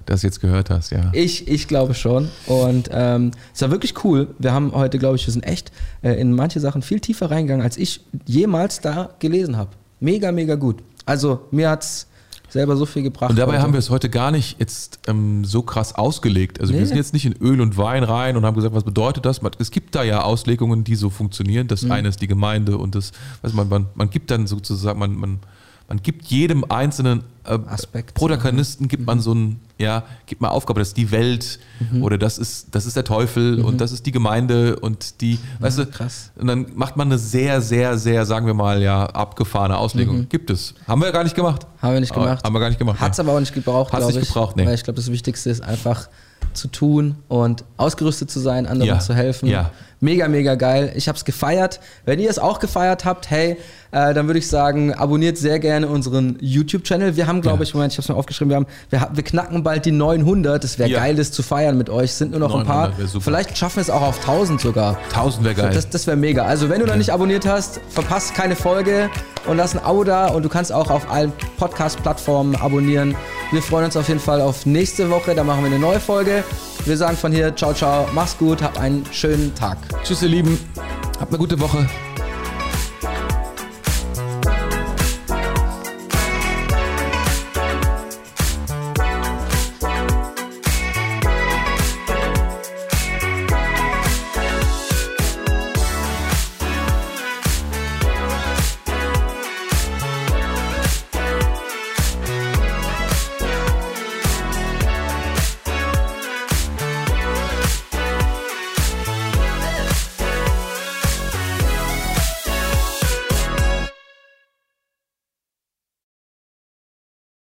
das jetzt gehört hast, ja. Ich, ich glaube schon. Und ähm, es war wirklich cool. Wir haben heute, glaube ich, wir sind echt äh, in manche Sachen viel tiefer reingegangen, als ich jemals da gelesen habe. Mega, mega gut. Also mir hat es selber so viel gebracht. Und dabei heute. haben wir es heute gar nicht jetzt ähm, so krass ausgelegt. Also Nee. wir sind jetzt nicht in Öl und Wein rein und haben gesagt, was bedeutet das? Es gibt da ja Auslegungen, die so funktionieren. Das Mhm. eine ist die Gemeinde und das, also man, man, man gibt dann sozusagen, man, man, man gibt jedem einzelnen äh, Aspekt. Protagonisten gibt man so ein, ja, gibt man Aufgabe, das ist die Welt oder das ist, das ist der Teufel und das ist die Gemeinde und die, weißt du, krass. und dann macht man eine sehr, sehr, sehr, sagen wir mal, ja, abgefahrene Auslegung. Gibt es. Haben wir ja gar nicht gemacht. Haben wir nicht Aber- gemacht. Haben wir gar nicht gemacht. Hat es aber auch nicht gebraucht, glaube nicht ich. gebraucht, nee. Weil ich glaube, das Wichtigste ist einfach zu tun und ausgerüstet zu sein, anderen Ja. zu helfen. Ja. Mega, mega geil. Ich habe es gefeiert. Wenn ihr es auch gefeiert habt, hey, äh, dann würde ich sagen, abonniert sehr gerne unseren YouTube-Channel. Wir haben, glaube Ja. ich, Moment, ich habe es mir aufgeschrieben, wir, haben, wir, wir knacken bald die 900. Es wäre geil, das zu feiern mit euch. Es sind nur noch ein 900 paar. Vielleicht schaffen wir es auch auf 1000 sogar. 1000 wäre geil. Das, das wäre mega. Also wenn du noch nicht abonniert hast, verpasst keine Folge und lass ein Abo da und du kannst auch auf allen Podcast-Plattformen abonnieren. Wir freuen uns auf jeden Fall auf nächste Woche, da machen wir eine neue Folge. Wir sagen von hier, ciao, ciao, mach's gut, hab einen schönen Tag. Tschüss, ihr Lieben. Habt eine gute Woche.